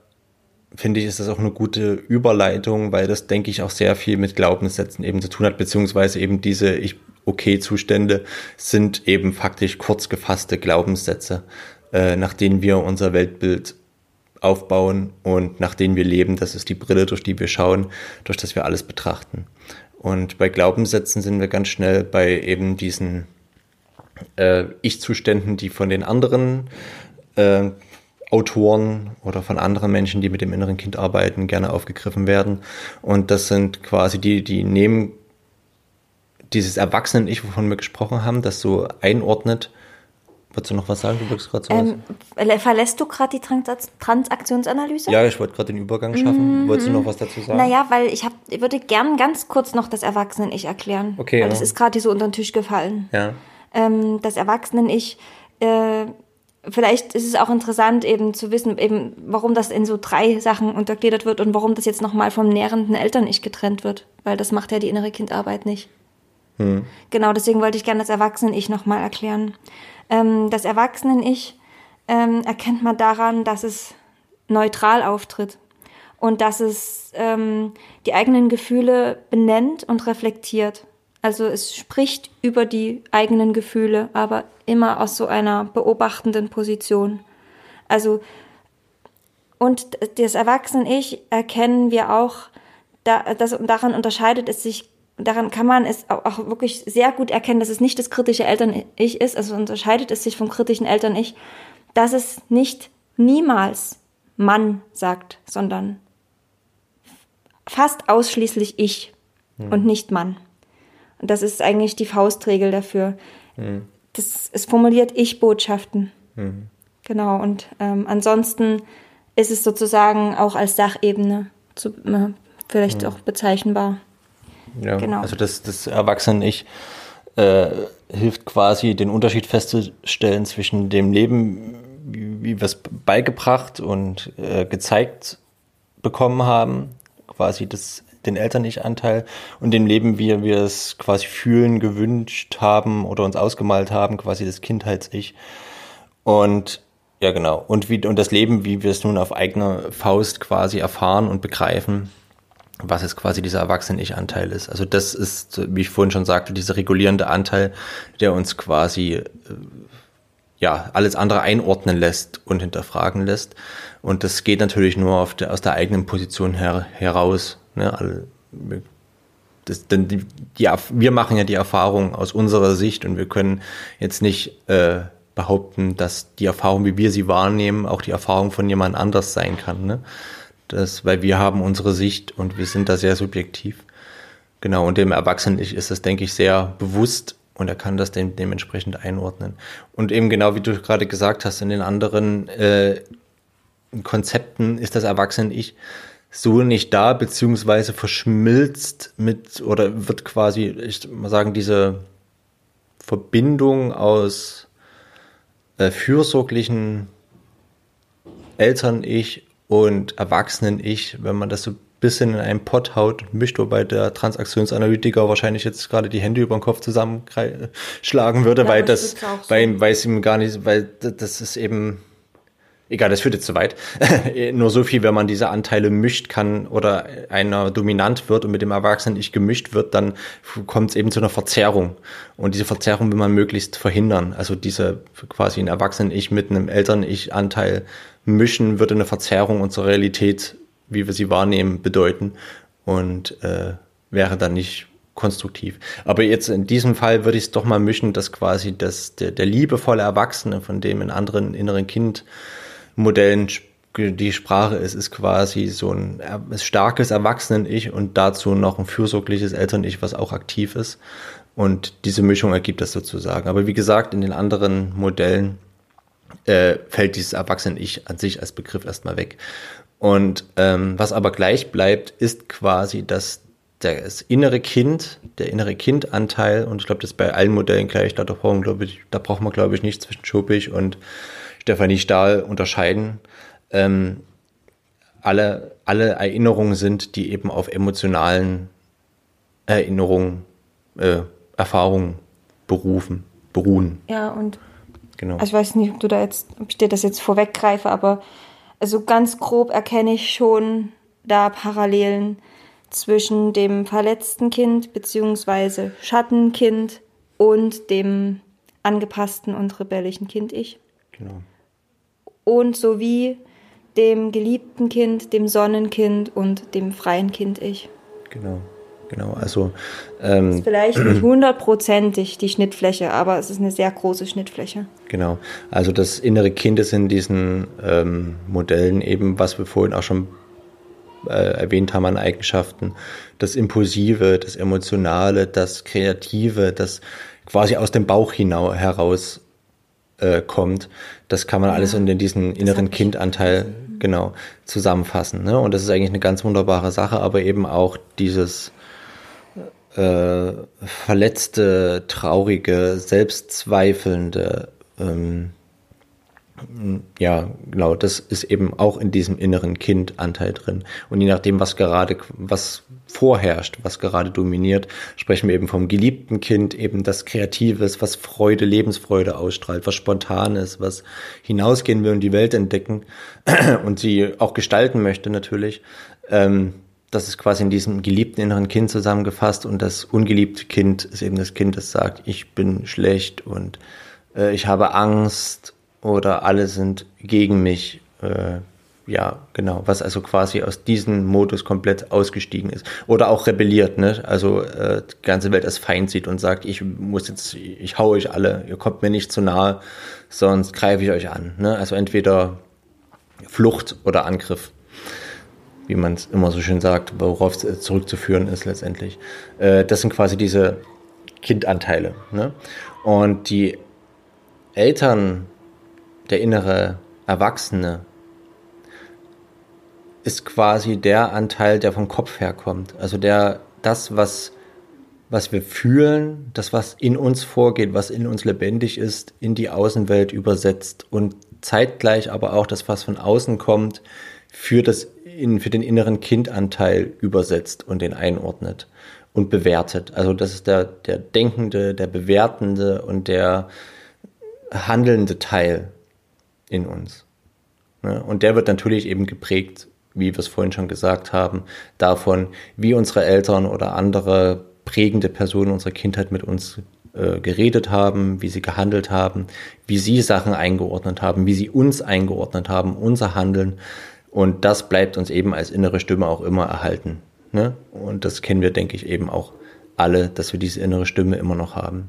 finde ich, ist das auch eine gute Überleitung, weil das, denke ich, auch sehr viel mit Glaubenssätzen eben zu tun hat, beziehungsweise eben diese ich okay Zustände sind eben faktisch kurz gefasste Glaubenssätze, äh, nach denen wir unser Weltbild aufbauen und nach denen wir leben. Das ist die Brille, durch die wir schauen, durch das wir alles betrachten. Und bei Glaubenssätzen sind wir ganz schnell bei eben diesen äh, Ich-Zuständen, die von den anderen äh, Autoren oder von anderen Menschen, die mit dem inneren Kind arbeiten, gerne aufgegriffen werden. Und das sind quasi die, die nehmen dieses Erwachsenen-Ich, wovon wir gesprochen haben, das so einordnet Wolltest du noch was sagen? Du wirkst gerade so ähm, Verlässt du gerade die Trans Transaktionsanalyse? Ja, ich wollte gerade den Übergang schaffen. Mhm. Wolltest du noch was dazu sagen? Naja, weil ich, hab, ich würde gern ganz kurz noch das Erwachsenen-Ich erklären. Okay. Weil ja. das ist gerade so unter den Tisch gefallen. Ja. Ähm, das Erwachsenen-Ich, äh, vielleicht ist es auch interessant eben zu wissen, eben, warum das in so drei Sachen untergliedert wird und warum das jetzt nochmal vom nährenden Eltern-Ich getrennt wird. Weil das macht ja die innere Kindarbeit nicht. Hm. Genau, deswegen wollte ich gerne das Erwachsenen-Ich nochmal erklären. Ähm, das Erwachsenen-Ich ähm, erkennt man daran, dass es neutral auftritt und dass es ähm, die eigenen Gefühle benennt und reflektiert. Also es spricht über die eigenen Gefühle, aber immer aus so einer beobachtenden Position. Also und das Erwachsenen-Ich erkennen wir auch, da, das, daran unterscheidet es sich, daran kann man es auch, wirklich sehr gut erkennen, dass es nicht das kritische Eltern-Ich ist, also unterscheidet es sich vom kritischen Eltern-Ich, dass es nicht niemals Mann sagt, sondern fast ausschließlich ich mhm. und nicht Mann. Und das ist eigentlich die Faustregel dafür. Mhm. Das, es formuliert Ich-Botschaften. Mhm. Genau, und ähm, ansonsten ist es sozusagen auch als Sachebene zu, äh, vielleicht auch bezeichnbar. Ja, genau. also das, das Erwachsenen-Ich äh, hilft quasi, den Unterschied festzustellen zwischen dem Leben, wie, wie wir es beigebracht und äh, gezeigt bekommen haben, quasi das, den Eltern-Ich-Anteil und dem Leben, wie wir es quasi fühlen, gewünscht haben oder uns ausgemalt haben, quasi das Kindheits-Ich. Und ja, genau. Und, wie, und das Leben, wie wir es nun auf eigene Faust quasi erfahren und begreifen, was jetzt quasi dieser Erwachsenen-Ich-Anteil ist. Also das ist, wie ich vorhin schon sagte, dieser regulierende Anteil, der uns quasi äh, ja alles andere einordnen lässt und hinterfragen lässt. Und das geht natürlich nur der, aus der eigenen Position her, heraus. Ne? Das, denn die, die, wir machen ja die Erfahrung aus unserer Sicht und wir können jetzt nicht äh, behaupten, dass die Erfahrung, wie wir sie wahrnehmen, auch die Erfahrung von jemand anders sein kann. Ne? Das, weil wir haben unsere Sicht und wir sind da sehr subjektiv. Genau, und dem Erwachsenen ist das, denke ich, sehr bewusst und er kann das dem, dementsprechend einordnen. Und eben genau wie du gerade gesagt hast, in den anderen äh, Konzepten ist das Erwachsenen-Ich so nicht da, beziehungsweise verschmilzt mit oder wird quasi, ich mal sagen, diese Verbindung aus äh, fürsorglichen Eltern-Ich und Erwachsenen-Ich, wenn man das so ein bisschen in einen Pott haut mischt, wobei der Transaktionsanalytiker wahrscheinlich jetzt gerade die Hände über den Kopf zusammenschlagen würde, ja, weil das, so. weil, weil es ihm gar nicht, weil das ist eben, Egal, das führt jetzt zu weit. [laughs] Nur so viel, wenn man diese Anteile mischt kann oder einer dominant wird und mit dem Erwachsenen-Ich gemischt wird, dann kommt es eben zu einer Verzerrung. Und diese Verzerrung will man möglichst verhindern. Also diese quasi ein Erwachsenen-Ich mit einem Eltern-Ich-Anteil mischen würde eine Verzerrung unserer Realität, wie wir sie wahrnehmen, bedeuten und äh, wäre dann nicht konstruktiv. Aber jetzt in diesem Fall würde ich es doch mal mischen, dass quasi das, der, der liebevolle Erwachsene, von dem in anderen inneren Kind Modellen die Sprache ist, ist quasi so ein starkes Erwachsenen-Ich und dazu noch ein fürsorgliches Eltern-Ich, was auch aktiv ist. Und diese Mischung ergibt das sozusagen. Aber wie gesagt, in den anderen Modellen äh, fällt dieses Erwachsenen-Ich an sich als Begriff erstmal weg. Und ähm, was aber gleich bleibt, ist quasi, dass das innere Kind, der innere Kindanteil, und ich glaube, das ist bei allen Modellen gleich, da brauchen, glaube ich, da braucht man, glaube ich, nicht zwischen Schupig und Stefanie Stahl unterscheiden. Ähm, alle, alle Erinnerungen sind, die eben auf emotionalen Erinnerungen, äh, Erfahrungen berufen, beruhen. Ja, und genau. Also ich weiß nicht, ob du da jetzt, ob ich dir das jetzt vorweggreife, aber also ganz grob erkenne ich schon da Parallelen zwischen dem verletzten Kind bzw. Schattenkind und dem angepassten und rebellischen Kind-Ich. Genau und sowie dem geliebten Kind, dem Sonnenkind und dem freien Kind-Ich. Genau, genau. Also ähm, das ist vielleicht [clears throat] nicht hundertprozentig die Schnittfläche, aber es ist eine sehr große Schnittfläche. Genau. Also das innere Kind ist in diesen ähm, Modellen eben, was wir vorhin auch schon äh, erwähnt haben an Eigenschaften, das Impulsive, das Emotionale, das Kreative, das quasi aus dem Bauch heraus äh, kommt. Das kann man ja. alles in diesen inneren Kindanteil genau zusammenfassen. Ne? Und das ist eigentlich eine ganz wunderbare Sache, aber eben auch dieses äh, verletzte, traurige, selbstzweifelnde, ähm, ja, genau, das ist eben auch in diesem inneren Kindanteil drin. Und je nachdem, was gerade, was vorherrscht, was gerade dominiert, sprechen wir eben vom geliebten Kind, eben das Kreatives, was Freude, Lebensfreude ausstrahlt, was Spontanes, was hinausgehen will und die Welt entdecken [clears throat] und sie auch gestalten möchte natürlich. Ähm, das ist quasi in diesem geliebten inneren Kind zusammengefasst und das ungeliebte Kind ist eben das Kind, das sagt, ich bin schlecht und äh, ich habe Angst oder alle sind gegen mich. Äh, ja, genau, was also quasi aus diesem Modus komplett ausgestiegen ist. Oder auch rebelliert, ne? Also äh, die ganze Welt als Feind sieht und sagt, ich muss jetzt, ich hau euch alle, ihr kommt mir nicht zu nahe, sonst greife ich euch an. Ne? Also entweder Flucht oder Angriff, wie man es immer so schön sagt, worauf es zurückzuführen ist letztendlich. Äh, das sind quasi diese Kindanteile. Ne? Und die Eltern, der innere Erwachsene, ist quasi der Anteil, der vom Kopf herkommt. Also der, das, was, was wir fühlen, das, was in uns vorgeht, was in uns lebendig ist, in die Außenwelt übersetzt und zeitgleich aber auch das, was von außen kommt, für das, in, für den inneren Kindanteil übersetzt und den einordnet und bewertet. Also das ist der, der denkende, der bewertende und der handelnde Teil in uns. Ne? Und der wird natürlich eben geprägt wie wir es vorhin schon gesagt haben, davon, wie unsere Eltern oder andere prägende Personen unserer Kindheit mit uns äh, geredet haben, wie sie gehandelt haben, wie sie Sachen eingeordnet haben, wie sie uns eingeordnet haben, unser Handeln. Und das bleibt uns eben als innere Stimme auch immer erhalten. Ne? Und das kennen wir, denke ich, eben auch alle, dass wir diese innere Stimme immer noch haben.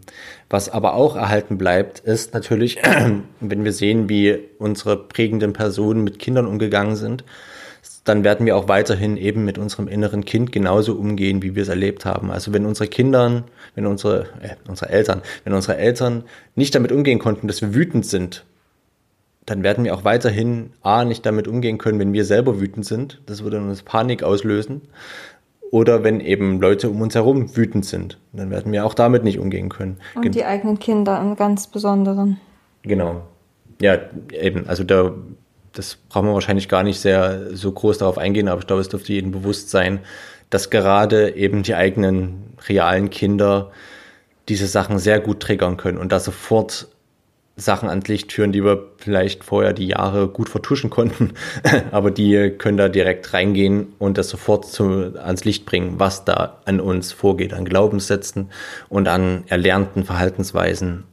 Was aber auch erhalten bleibt, ist natürlich, [clears throat] wenn wir sehen, wie unsere prägenden Personen mit Kindern umgegangen sind, dann werden wir auch weiterhin eben mit unserem inneren Kind genauso umgehen, wie wir es erlebt haben. Also wenn unsere Kinder, wenn unsere, äh, unsere Eltern, wenn unsere Eltern nicht damit umgehen konnten, dass wir wütend sind, dann werden wir auch weiterhin A, nicht damit umgehen können, wenn wir selber wütend sind. Das würde uns Panik auslösen. Oder wenn eben Leute um uns herum wütend sind, dann werden wir auch damit nicht umgehen können. Und Gen die eigenen Kinder im ganz Besonderen. Genau. Ja, eben. Also da das brauchen wir wahrscheinlich gar nicht sehr so groß darauf eingehen, aber ich glaube, es dürfte jedem bewusst sein, dass gerade eben die eigenen realen Kinder diese Sachen sehr gut triggern können und da sofort Sachen ans Licht führen, die wir vielleicht vorher die Jahre gut vertuschen konnten, [laughs] aber die können da direkt reingehen und das sofort zu, ans Licht bringen, was da an uns vorgeht, an Glaubenssätzen und an erlernten Verhaltensweisen.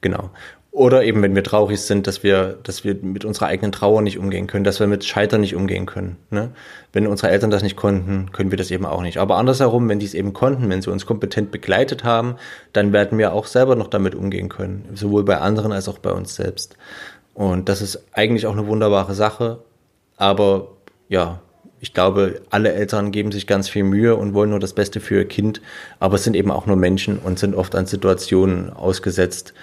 Genau. Oder eben, wenn wir traurig sind, dass wir, dass wir mit unserer eigenen Trauer nicht umgehen können, dass wir mit Scheitern nicht umgehen können. Ne? Wenn unsere Eltern das nicht konnten, können wir das eben auch nicht. Aber andersherum, wenn die es eben konnten, wenn sie uns kompetent begleitet haben, dann werden wir auch selber noch damit umgehen können. Sowohl bei anderen als auch bei uns selbst. Und das ist eigentlich auch eine wunderbare Sache. Aber ja, ich glaube, alle Eltern geben sich ganz viel Mühe und wollen nur das Beste für ihr Kind. Aber es sind eben auch nur Menschen und sind oft an Situationen ausgesetzt,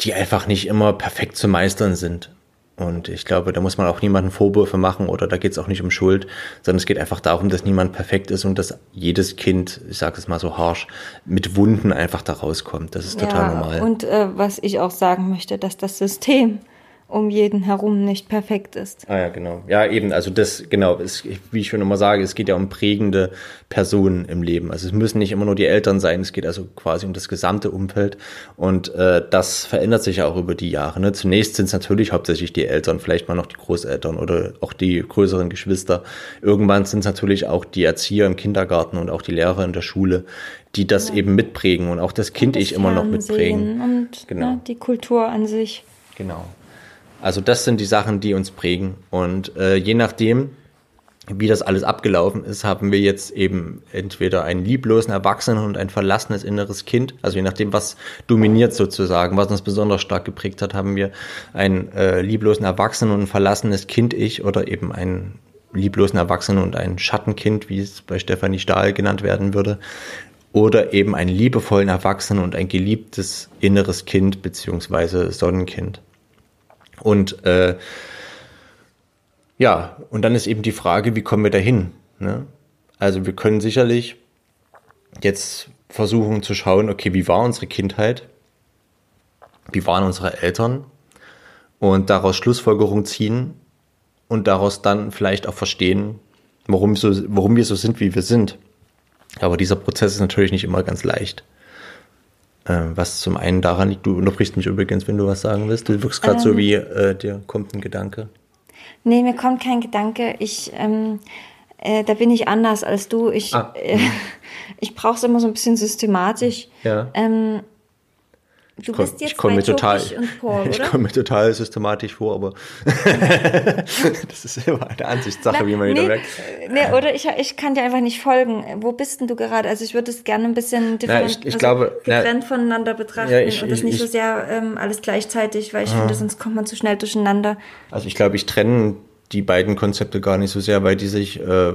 die einfach nicht immer perfekt zu meistern sind. Und ich glaube, da muss man auch niemanden Vorwürfe machen oder da geht es auch nicht um Schuld, sondern es geht einfach darum, dass niemand perfekt ist und dass jedes Kind, ich sage es mal so harsh, mit Wunden einfach da rauskommt. Das ist total ja, normal. Und äh, was ich auch sagen möchte, dass das System um jeden herum nicht perfekt ist. Ah ja, genau. Ja, eben, also das, genau, es, wie ich schon immer sage, es geht ja um prägende Personen im Leben. Also es müssen nicht immer nur die Eltern sein, es geht also quasi um das gesamte Umfeld und äh, das verändert sich ja auch über die Jahre. Ne? Zunächst sind es natürlich hauptsächlich die Eltern, vielleicht mal noch die Großeltern oder auch die größeren Geschwister. Irgendwann sind es natürlich auch die Erzieher im Kindergarten und auch die Lehrer in der Schule, die das ja. eben mitprägen und auch das Kind das ich immer noch mitprägen. Und genau. ne, die Kultur an sich. Genau. Also das sind die Sachen, die uns prägen. Und äh, je nachdem, wie das alles abgelaufen ist, haben wir jetzt eben entweder einen lieblosen Erwachsenen und ein verlassenes inneres Kind. Also je nachdem, was dominiert sozusagen, was uns besonders stark geprägt hat, haben wir einen äh, lieblosen Erwachsenen und ein verlassenes Kind-Ich oder eben einen lieblosen Erwachsenen und ein Schattenkind, wie es bei Stefanie Stahl genannt werden würde. Oder eben einen liebevollen Erwachsenen und ein geliebtes inneres Kind beziehungsweise Sonnenkind. Und äh, ja, und dann ist eben die Frage, wie kommen wir dahin? Ne? Also wir können sicherlich jetzt versuchen zu schauen, okay, wie war unsere Kindheit? Wie waren unsere Eltern? Und daraus Schlussfolgerungen ziehen und daraus dann vielleicht auch verstehen, warum, so, warum wir so sind, wie wir sind. Aber dieser Prozess ist natürlich nicht immer ganz leicht. Äh, was zum einen daran liegt, du unterbrichst mich übrigens, wenn du was sagen willst. Du wirkst gerade ähm, so wie, äh, dir kommt ein Gedanke. Nee, mir kommt kein Gedanke. Ich, ähm, äh, da bin ich anders als du. Ich, ah. äh, [laughs] ich brauche es immer so ein bisschen systematisch. Ja. Ähm, Du komm- bist jetzt ich komme bei mir total, und [laughs] Paul, ich komme mir total systematisch vor, aber [laughs] das ist immer eine Ansichtssache, wie man wieder nee, merkt. nee, oder ich, ich kann dir einfach nicht folgen. Wo bist denn du gerade? Also ich würde es gerne ein bisschen different, ich- ich glaube, na, getrennt voneinander betrachten Ja, ich- und das ich- nicht ich- so sehr ähm, alles gleichzeitig, weil ich finde, sonst kommt man zu schnell durcheinander. Also ich glaube, ich trenne die beiden Konzepte gar nicht so sehr, weil die sich äh,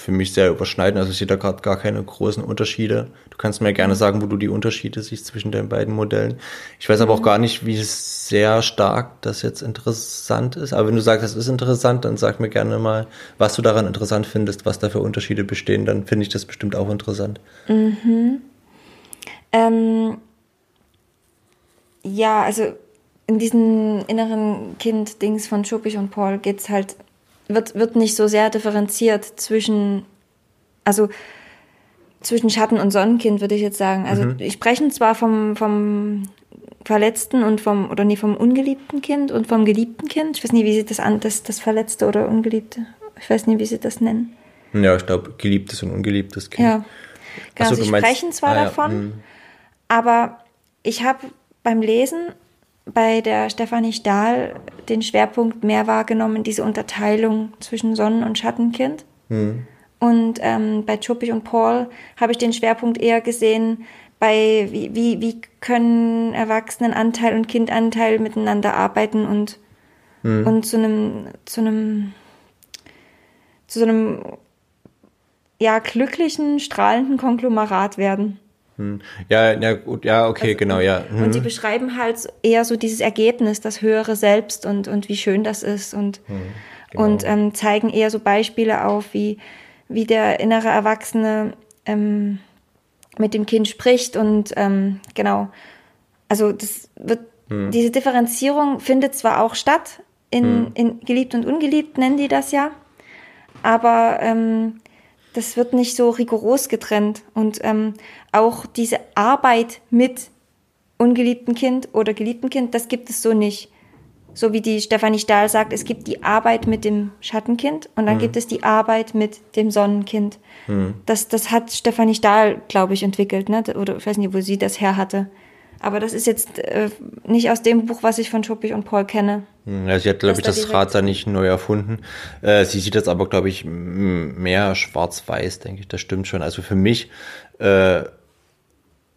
für mich sehr überschneiden. Also ich sehe da gerade gar keine großen Unterschiede. Du kannst mir gerne sagen, wo du die Unterschiede siehst zwischen den beiden Modellen. Ich weiß aber auch gar nicht, wie sehr stark das jetzt interessant ist. Aber wenn du sagst, das ist interessant, dann sag mir gerne mal, was du daran interessant findest, was da für Unterschiede bestehen. Dann finde ich das bestimmt auch interessant. Ähm, ja, also in diesem inneren Kind-Dings von Schupich und Paul geht's halt, wird, wird nicht so sehr differenziert zwischen, also zwischen Schatten und Sonnenkind, würde ich jetzt sagen. Also ich spreche zwar vom, vom verletzten und vom, oder nee, vom ungeliebten Kind und vom geliebten Kind. Ich weiß nicht, wie sie das an, das, das verletzte oder ungeliebte. Ich weiß nicht, wie sie das nennen. Ja, ich glaube, geliebtes und ungeliebtes Kind. Ja. Genau, so, sie sprechen zwar ah, ja, davon, hm. aber ich habe beim Lesen bei der Stefanie Stahl den Schwerpunkt mehr wahrgenommen, diese Unterteilung zwischen Sonnen- und Schattenkind. Hm. Und ähm, bei Chupich und Paul habe ich den Schwerpunkt eher gesehen, bei wie, wie, wie können Erwachsenenanteil und Kindanteil miteinander arbeiten und, und zu einem, zu einem, zu so einem ja, glücklichen, strahlenden Konglomerat werden. Hm. Ja, ja, gut, ja, okay, genau, ja. Hm. Und sie beschreiben halt eher so dieses Ergebnis, das höhere Selbst und, und wie schön das ist und, genau. und ähm, zeigen eher so Beispiele auf, wie, wie der innere Erwachsene ähm, mit dem Kind spricht und ähm, genau. Also das wird, diese Differenzierung findet zwar auch statt, in, in geliebt und ungeliebt nennen die das ja, aber ähm, das wird nicht so rigoros getrennt. Und ähm, auch diese Arbeit mit ungeliebten Kind oder geliebten Kind, das gibt es so nicht. So wie die Stefanie Stahl sagt, es gibt die Arbeit mit dem Schattenkind und dann gibt es die Arbeit mit dem Sonnenkind. Das, das hat Stefanie Stahl, glaube ich, entwickelt, ne? Oder ich weiß nicht, wo sie das her hatte. Aber das ist jetzt äh, nicht aus dem Buch, was ich von Schuppich und Paul kenne. Ja, sie hat, glaube ich, da das Rad da nicht neu erfunden. Äh, sie sieht jetzt aber, glaube ich, mehr schwarz-weiß, denke ich. Das stimmt schon. Also für mich, äh,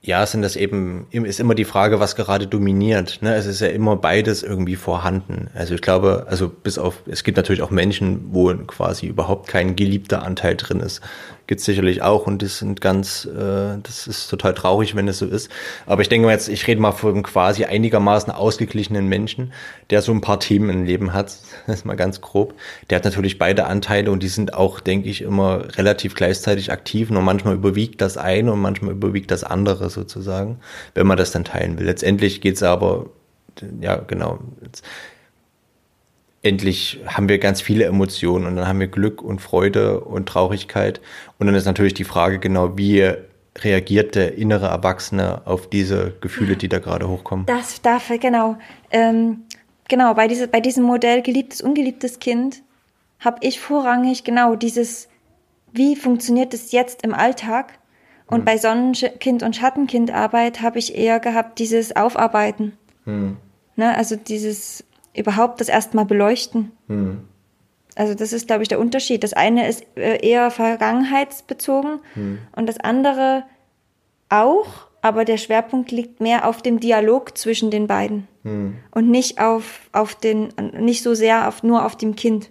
ja, sind das eben, ist immer die Frage, was gerade dominiert. Ne? Es ist ja immer beides irgendwie vorhanden. Also ich glaube, also bis auf, es gibt natürlich auch Menschen, wo quasi überhaupt kein geliebter Anteil drin ist. Gibt sicherlich auch und das sind ganz, äh, das ist total traurig, wenn es so ist. Aber ich denke mal jetzt, ich rede mal von quasi einigermaßen ausgeglichenen Menschen, der so ein paar Themen im Leben hat, [laughs] das ist mal ganz grob. Der hat natürlich beide Anteile und die sind auch, denke ich, immer relativ gleichzeitig aktiv. Nur manchmal überwiegt das eine und manchmal überwiegt das andere sozusagen, wenn man das dann teilen will. Letztendlich geht's aber, ja genau, endlich haben wir ganz viele Emotionen und dann haben wir Glück und Freude und Traurigkeit. Und dann ist natürlich die Frage genau, wie reagiert der innere Erwachsene auf diese Gefühle, die da gerade hochkommen. Das dafür, genau. Ähm, genau, bei, diese, bei diesem Modell geliebtes, ungeliebtes Kind habe ich vorrangig genau dieses, wie funktioniert es jetzt im Alltag? Und bei Sonnenkind- und Schattenkindarbeit habe ich eher gehabt dieses Aufarbeiten. Ne, also dieses überhaupt das erstmal beleuchten. Also das ist, glaube ich, der Unterschied. Das eine ist äh, eher vergangenheitsbezogen und das andere auch, aber der Schwerpunkt liegt mehr auf dem Dialog zwischen den beiden und nicht auf, auf den, nicht so sehr auf, nur auf dem Kind,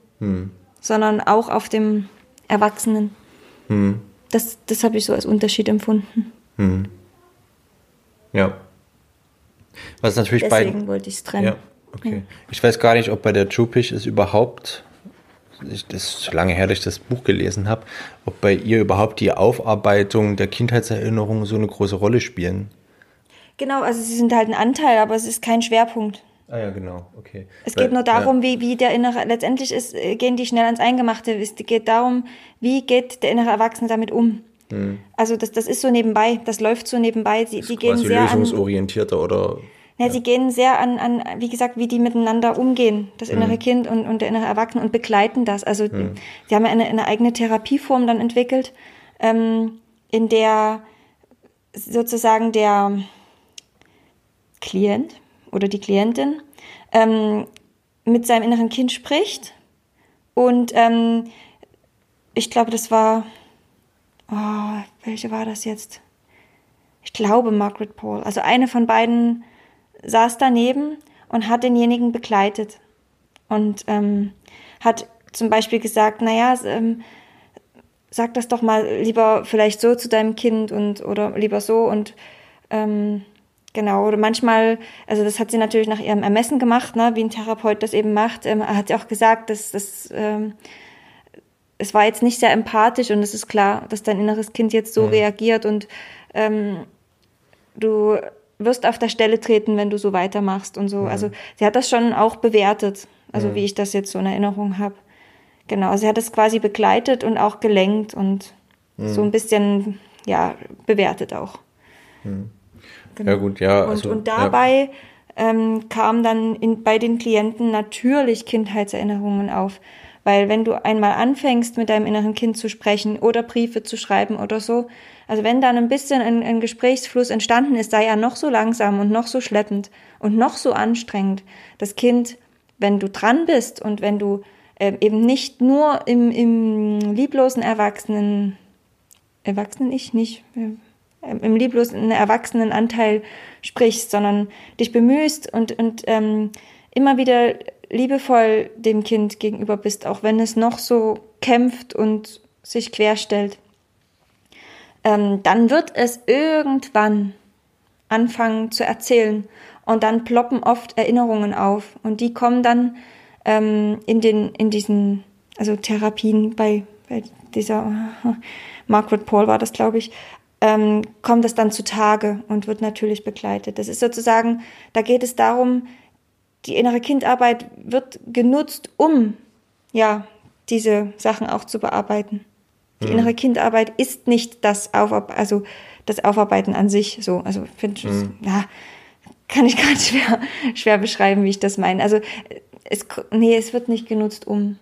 sondern auch auf dem Erwachsenen. Das, das habe ich so als Unterschied empfunden. Ja. Was natürlich Deswegen bei. wollte ich es trennen. Ja, okay. Ich weiß gar nicht, ob bei der Chupich es überhaupt, das ist so lange her, dass ich das Buch gelesen habe, ob bei ihr überhaupt die Aufarbeitung der Kindheitserinnerungen so eine große Rolle spielen. Genau, also sie sind halt ein Anteil, aber es ist kein Schwerpunkt. Ah ja, genau, okay. Es Weil- geht nur darum, wie, wie der innere, letztendlich ist, äh, gehen die schnell ans Eingemachte. Es geht darum, wie geht der innere Erwachsene damit um. Also das, das ist so nebenbei, das läuft so nebenbei. Sie, sie gehen Quasi sehr an, lösungsorientierter oder. Ja, sie gehen sehr an, an, wie gesagt, wie die miteinander umgehen, das Mhm. innere Kind und, und der innere Erwachsene und begleiten das. Also sie haben ja eine, eine eigene Therapieform dann entwickelt, ähm, in der sozusagen der Klient oder die Klientin ähm, mit seinem inneren Kind spricht. Und ähm, ich glaube, das war, oh, welche war das jetzt? Ich glaube Margaret Paul. Also eine von beiden saß daneben und hat denjenigen begleitet und ähm, hat zum Beispiel gesagt, naja, ähm, sag das doch mal lieber vielleicht so zu deinem Kind und oder lieber so und ähm, genau oder manchmal, also das hat sie natürlich nach ihrem Ermessen gemacht, ne, wie ein Therapeut das eben macht. Ähm, hat sie auch gesagt, dass das ähm, es war jetzt nicht sehr empathisch und es ist klar, dass dein inneres Kind jetzt so mhm. reagiert und ähm, du wirst auf der Stelle treten, wenn du so weitermachst und so. Mhm. Also sie hat das schon auch bewertet, also mhm. wie ich das jetzt so in Erinnerung habe. Genau, sie hat es quasi begleitet und auch gelenkt und mhm. so ein bisschen, ja, bewertet auch. Mhm. Genau. Ja gut, ja. Also, und, und dabei ja. ähm, kam dann in, bei den Klienten natürlich Kindheitserinnerungen auf. Weil wenn du einmal anfängst, mit deinem inneren Kind zu sprechen oder Briefe zu schreiben oder so, also wenn dann ein bisschen ein, ein Gesprächsfluss entstanden ist, sei er noch so langsam und noch so schleppend und noch so anstrengend, das Kind, wenn du dran bist und wenn du äh, eben nicht nur im, im lieblosen Erwachsenen, Erwachsenen ich nicht, äh, im lieblosen Erwachsenenanteil sprichst, sondern dich bemühst und, und ähm, immer wieder liebevoll dem Kind gegenüber bist, auch wenn es noch so kämpft und sich querstellt, ähm, dann wird es irgendwann anfangen zu erzählen und dann ploppen oft Erinnerungen auf und die kommen dann ähm, in den in diesen also Therapien bei, bei dieser [laughs] Margaret Paul war das glaube ich ähm, kommt es dann zutage und wird natürlich begleitet. Das ist sozusagen, da geht es darum, die innere Kindarbeit wird genutzt, um ja diese Sachen auch zu bearbeiten. Die mhm. innere Kindarbeit ist nicht das Aufar also das Aufarbeiten an sich so. Also finde ich, mhm. ja, kann ich [laughs] ganz schwer, schwer beschreiben, wie ich das meine. Also es, nee, es wird nicht genutzt, um.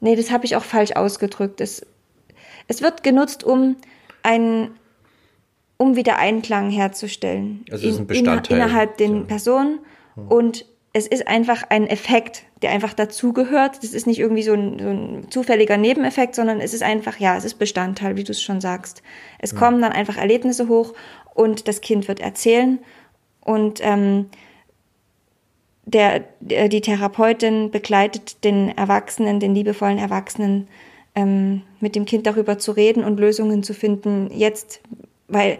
Nee, das habe ich auch falsch ausgedrückt. Es, es wird genutzt, um ein, um wieder Einklang herzustellen. Also es ist ein Bestandteil. In, innerhalb den Personen und es ist einfach ein Effekt, der einfach dazugehört. Das ist nicht irgendwie so ein, so ein, zufälliger Nebeneffekt, sondern es ist einfach, ja, es ist Bestandteil, wie du es schon sagst. Es ja. kommen dann einfach Erlebnisse hoch und das Kind wird erzählen und ähm, der, der, die Therapeutin begleitet den Erwachsenen, den liebevollen Erwachsenen, ähm, mit dem Kind darüber zu reden und Lösungen zu finden. Jetzt, weil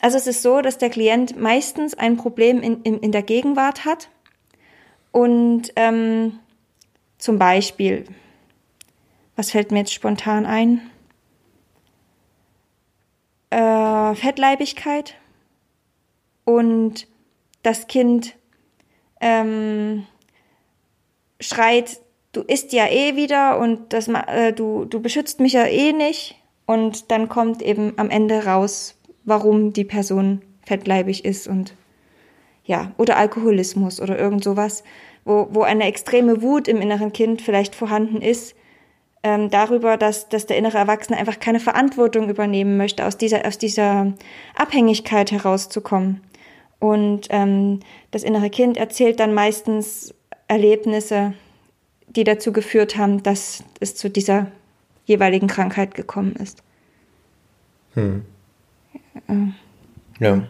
also es ist so, dass der Klient meistens ein Problem in, in, in der Gegenwart hat und ähm, zum Beispiel, was fällt mir jetzt spontan ein? Äh, Fettleibigkeit und das Kind ähm, schreit, du isst ja eh wieder und das, äh, du, du beschützt mich ja eh nicht. Und dann kommt eben am Ende raus, warum die Person fettleibig ist und ja, oder Alkoholismus oder irgend sowas, wo, wo eine extreme Wut im inneren Kind vielleicht vorhanden ist, ähm, darüber, dass, dass der innere Erwachsene einfach keine Verantwortung übernehmen möchte, aus dieser, aus dieser Abhängigkeit herauszukommen. Und ähm, das innere Kind erzählt dann meistens Erlebnisse, die dazu geführt haben, dass es zu dieser jeweiligen Krankheit gekommen ist. Hm. Ja.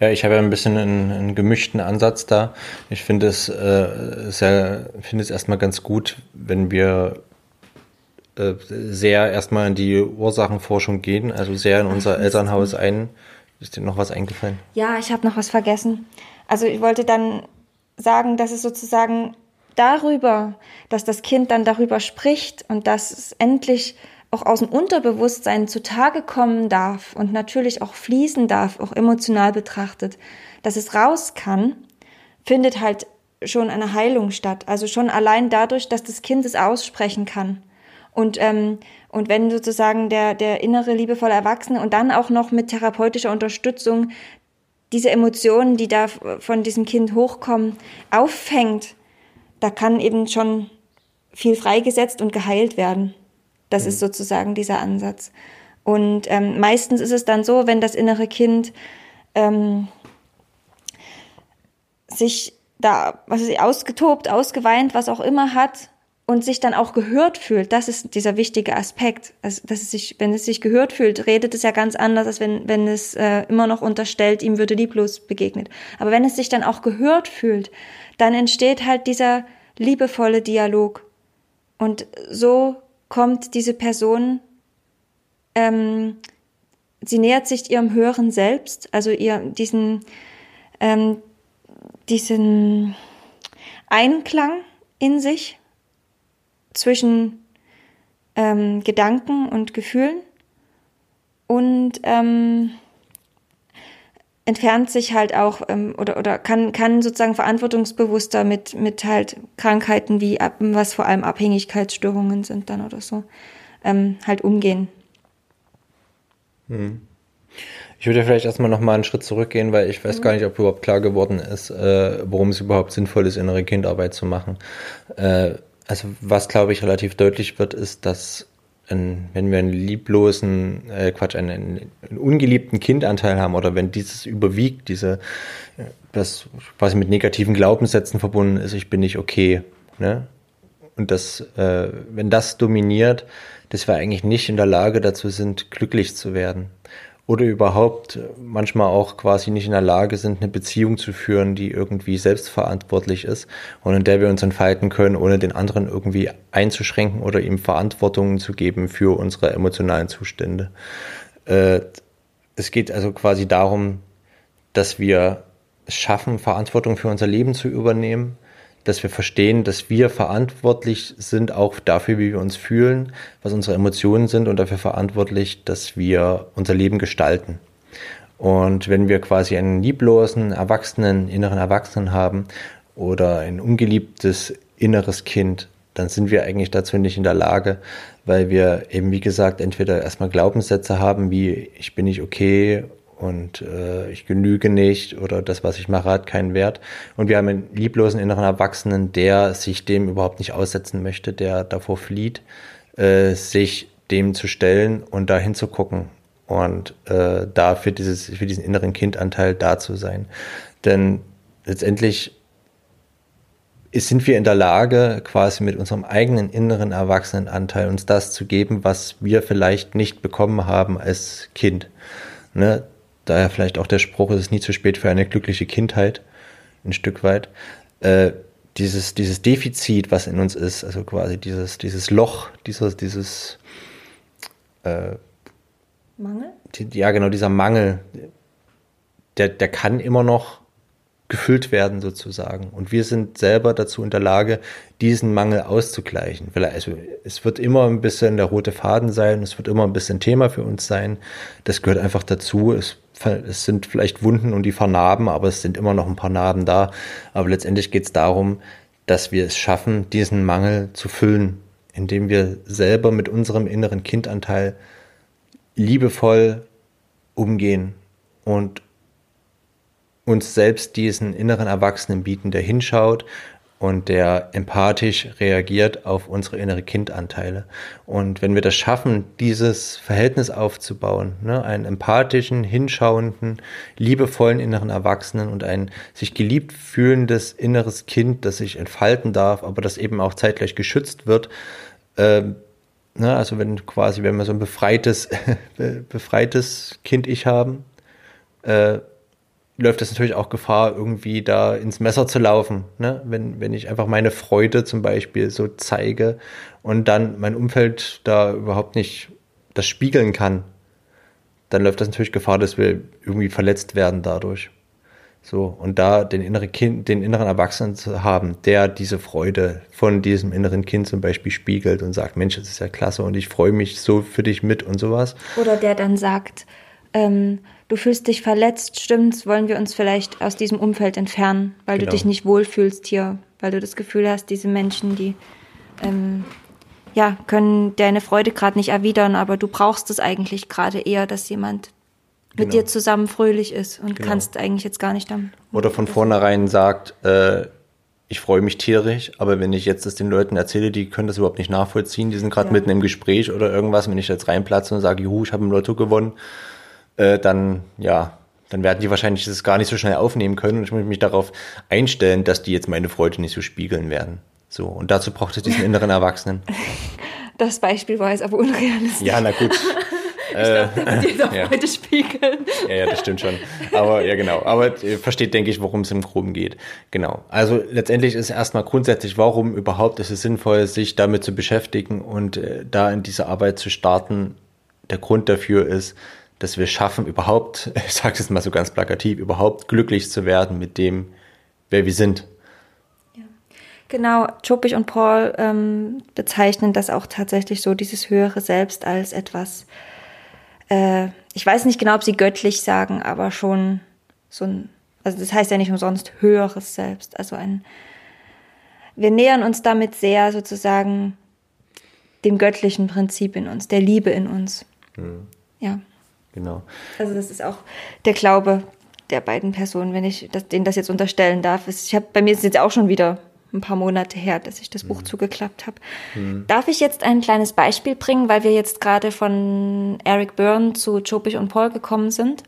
Ja, ich habe ja ein bisschen einen, einen gemischten Ansatz da. Ich finde es, äh, sehr, finde es erstmal ganz gut, wenn wir äh, sehr erstmal in die Ursachenforschung gehen, also sehr in unser Elternhaus ein. Ist dir noch was eingefallen? Ja, ich habe noch was vergessen. Also ich wollte dann sagen, dass es sozusagen darüber, dass das Kind dann darüber spricht und dass es endlich auch aus dem Unterbewusstsein zutage kommen darf und natürlich auch fließen darf, auch emotional betrachtet, dass es raus kann, findet halt schon eine Heilung statt. Also schon allein dadurch, dass das Kind es aussprechen kann. Und, ähm, und wenn sozusagen der, der innere liebevolle Erwachsene und dann auch noch mit therapeutischer Unterstützung diese Emotionen, die da von diesem Kind hochkommen, auffängt, da kann eben schon viel freigesetzt und geheilt werden. Das mhm. ist sozusagen dieser Ansatz. Und ähm, meistens ist es dann so, wenn das innere Kind ähm, sich da, was ist ausgetobt, ausgeweint, was auch immer hat und sich dann auch gehört fühlt, das ist dieser wichtige Aspekt. Also, dass es sich, wenn es sich gehört fühlt, redet es ja ganz anders, als wenn, wenn es äh, immer noch unterstellt, ihm würde lieblos begegnet. Aber wenn es sich dann auch gehört fühlt, dann entsteht halt dieser liebevolle Dialog. Und so kommt diese Person, ähm, sie nähert sich ihrem höheren Selbst, also ihr diesen, ähm, diesen Einklang in sich zwischen ähm, Gedanken und Gefühlen. Und ähm, entfernt sich halt auch ähm, oder, oder kann, kann sozusagen verantwortungsbewusster mit, mit halt Krankheiten wie was vor allem Abhängigkeitsstörungen sind dann oder so, ähm, halt umgehen. Hm. Ich würde vielleicht erstmal nochmal einen Schritt zurückgehen, weil ich weiß mhm. gar nicht, ob überhaupt klar geworden ist, äh, worum es überhaupt sinnvoll ist, innere Kindarbeit zu machen. Äh, also was, glaube ich, relativ deutlich wird, ist, dass ein, wenn wir einen lieblosen, äh, Quatsch, einen, einen ungeliebten Kindanteil haben oder wenn dieses überwiegt, diese, das quasi mit negativen Glaubenssätzen verbunden ist, ich bin nicht okay, ne? Und das, äh, wenn das dominiert, dass wir eigentlich nicht in der Lage dazu sind, glücklich zu werden oder überhaupt manchmal auch quasi nicht in der Lage sind, eine Beziehung zu führen, die irgendwie selbstverantwortlich ist und in der wir uns entfalten können, ohne den anderen irgendwie einzuschränken oder ihm Verantwortung zu geben für unsere emotionalen Zustände. Äh, es geht also quasi darum, dass wir es schaffen, Verantwortung für unser Leben zu übernehmen, dass wir verstehen, dass wir verantwortlich sind auch dafür, wie wir uns fühlen, was unsere Emotionen sind und dafür verantwortlich, dass wir unser Leben gestalten. Und wenn wir quasi einen lieblosen Erwachsenen, inneren Erwachsenen haben oder ein ungeliebtes inneres Kind, dann sind wir eigentlich dazu nicht in der Lage, weil wir eben, wie gesagt, entweder erstmal Glaubenssätze haben, wie ich bin nicht okay und äh, ich genüge nicht oder das, was ich mache, hat keinen Wert. Und wir haben einen lieblosen inneren Erwachsenen, der sich dem überhaupt nicht aussetzen möchte, der davor flieht, äh, sich dem zu stellen und da hinzugucken und äh, da für, dieses, für diesen inneren Kindanteil da zu sein. Denn letztendlich sind wir in der Lage, quasi mit unserem eigenen inneren Erwachsenenanteil uns das zu geben, was wir vielleicht nicht bekommen haben als Kind. Ne? Daher vielleicht auch der Spruch, es ist nie zu spät für eine glückliche Kindheit, ein Stück weit. Äh, dieses, dieses Defizit, was in uns ist, also quasi dieses, dieses Loch, dieses, dieses äh, Mangel? Die, ja, genau, dieser Mangel, der, der kann immer noch gefüllt werden sozusagen. Und wir sind selber dazu in der Lage, diesen Mangel auszugleichen. Also es wird immer ein bisschen der rote Faden sein, es wird immer ein bisschen Thema für uns sein. Das gehört einfach dazu. Es es sind vielleicht Wunden und die vernarben, aber es sind immer noch ein paar Narben da. Aber letztendlich geht es darum, dass wir es schaffen, diesen Mangel zu füllen, indem wir selber mit unserem inneren Kindanteil liebevoll umgehen und uns selbst diesen inneren Erwachsenen bieten, der hinschaut und der empathisch reagiert auf unsere innere Kindanteile. Und wenn wir das schaffen, dieses Verhältnis aufzubauen, ne, einen empathischen, hinschauenden, liebevollen inneren Erwachsenen und ein sich geliebt fühlendes inneres Kind, das sich entfalten darf, aber das eben auch zeitgleich geschützt wird, äh, ne, also wenn quasi, wenn wir so ein befreites, [laughs] befreites Kind-Ich haben, äh, läuft es natürlich auch Gefahr, irgendwie da ins Messer zu laufen. Ne? Wenn, wenn ich einfach meine Freude zum Beispiel so zeige und dann mein Umfeld da überhaupt nicht das spiegeln kann, dann läuft das natürlich Gefahr, dass wir irgendwie verletzt werden dadurch. So, und da den inneren Kind, den inneren Erwachsenen zu haben, der diese Freude von diesem inneren Kind zum Beispiel spiegelt und sagt, Mensch, das ist ja klasse und ich freue mich so für dich mit und sowas. Oder der dann sagt, ähm, du fühlst dich verletzt, stimmt's, wollen wir uns vielleicht aus diesem Umfeld entfernen, weil genau. du dich nicht wohlfühlst hier, weil du das Gefühl hast, diese Menschen, die ähm, ja, können deine Freude gerade nicht erwidern, aber du brauchst es eigentlich gerade eher, dass jemand mit genau. dir zusammen fröhlich ist und genau. kannst eigentlich jetzt gar nicht damit. Oder von vornherein sagt, äh, ich freue mich tierisch, aber wenn ich jetzt das den Leuten erzähle, die können das überhaupt nicht nachvollziehen, die sind gerade ja. mitten im Gespräch oder irgendwas, wenn ich jetzt reinplatze und sage, juhu, ich habe im Lotto gewonnen, äh, dann ja, Dann werden die wahrscheinlich das gar nicht so schnell aufnehmen können und ich muss mich darauf einstellen, dass die jetzt meine Freude nicht so spiegeln werden. So, und dazu braucht es diesen inneren Erwachsenen. [laughs] Das Beispiel war jetzt aber unrealistisch. Ja, na gut. [laughs] Äh, jeder [laughs] ja. Freude spiegeln. Ja, ja, das stimmt schon. Aber ja, genau. Aber ihr versteht, denke ich, worum es im Groben geht. Genau. Also letztendlich ist erstmal grundsätzlich, warum überhaupt ist es sinnvoll, sich damit zu beschäftigen und äh, da in diese Arbeit zu starten. Der Grund dafür ist, dass wir schaffen, überhaupt, [laughs] ich sage es mal so ganz plakativ, überhaupt glücklich zu werden mit dem, wer wir sind. Genau, Chopich und Paul ähm, bezeichnen das auch tatsächlich so, dieses höhere Selbst als etwas, äh, ich weiß nicht genau, ob sie göttlich sagen, aber schon so ein, also das heißt ja nicht umsonst höheres Selbst, also ein, wir nähern uns damit sehr sozusagen dem göttlichen Prinzip in uns, der Liebe in uns. Mhm. Ja. Genau. Also das ist auch der Glaube der beiden Personen, wenn ich das, denen das jetzt unterstellen darf. Ich habe bei mir ist es jetzt auch schon wieder ein paar Monate her, dass ich das Buch mhm. zugeklappt habe. Mhm. Darf ich jetzt ein kleines Beispiel bringen, weil wir jetzt gerade von Eric Byrne zu Chopich und Paul gekommen sind?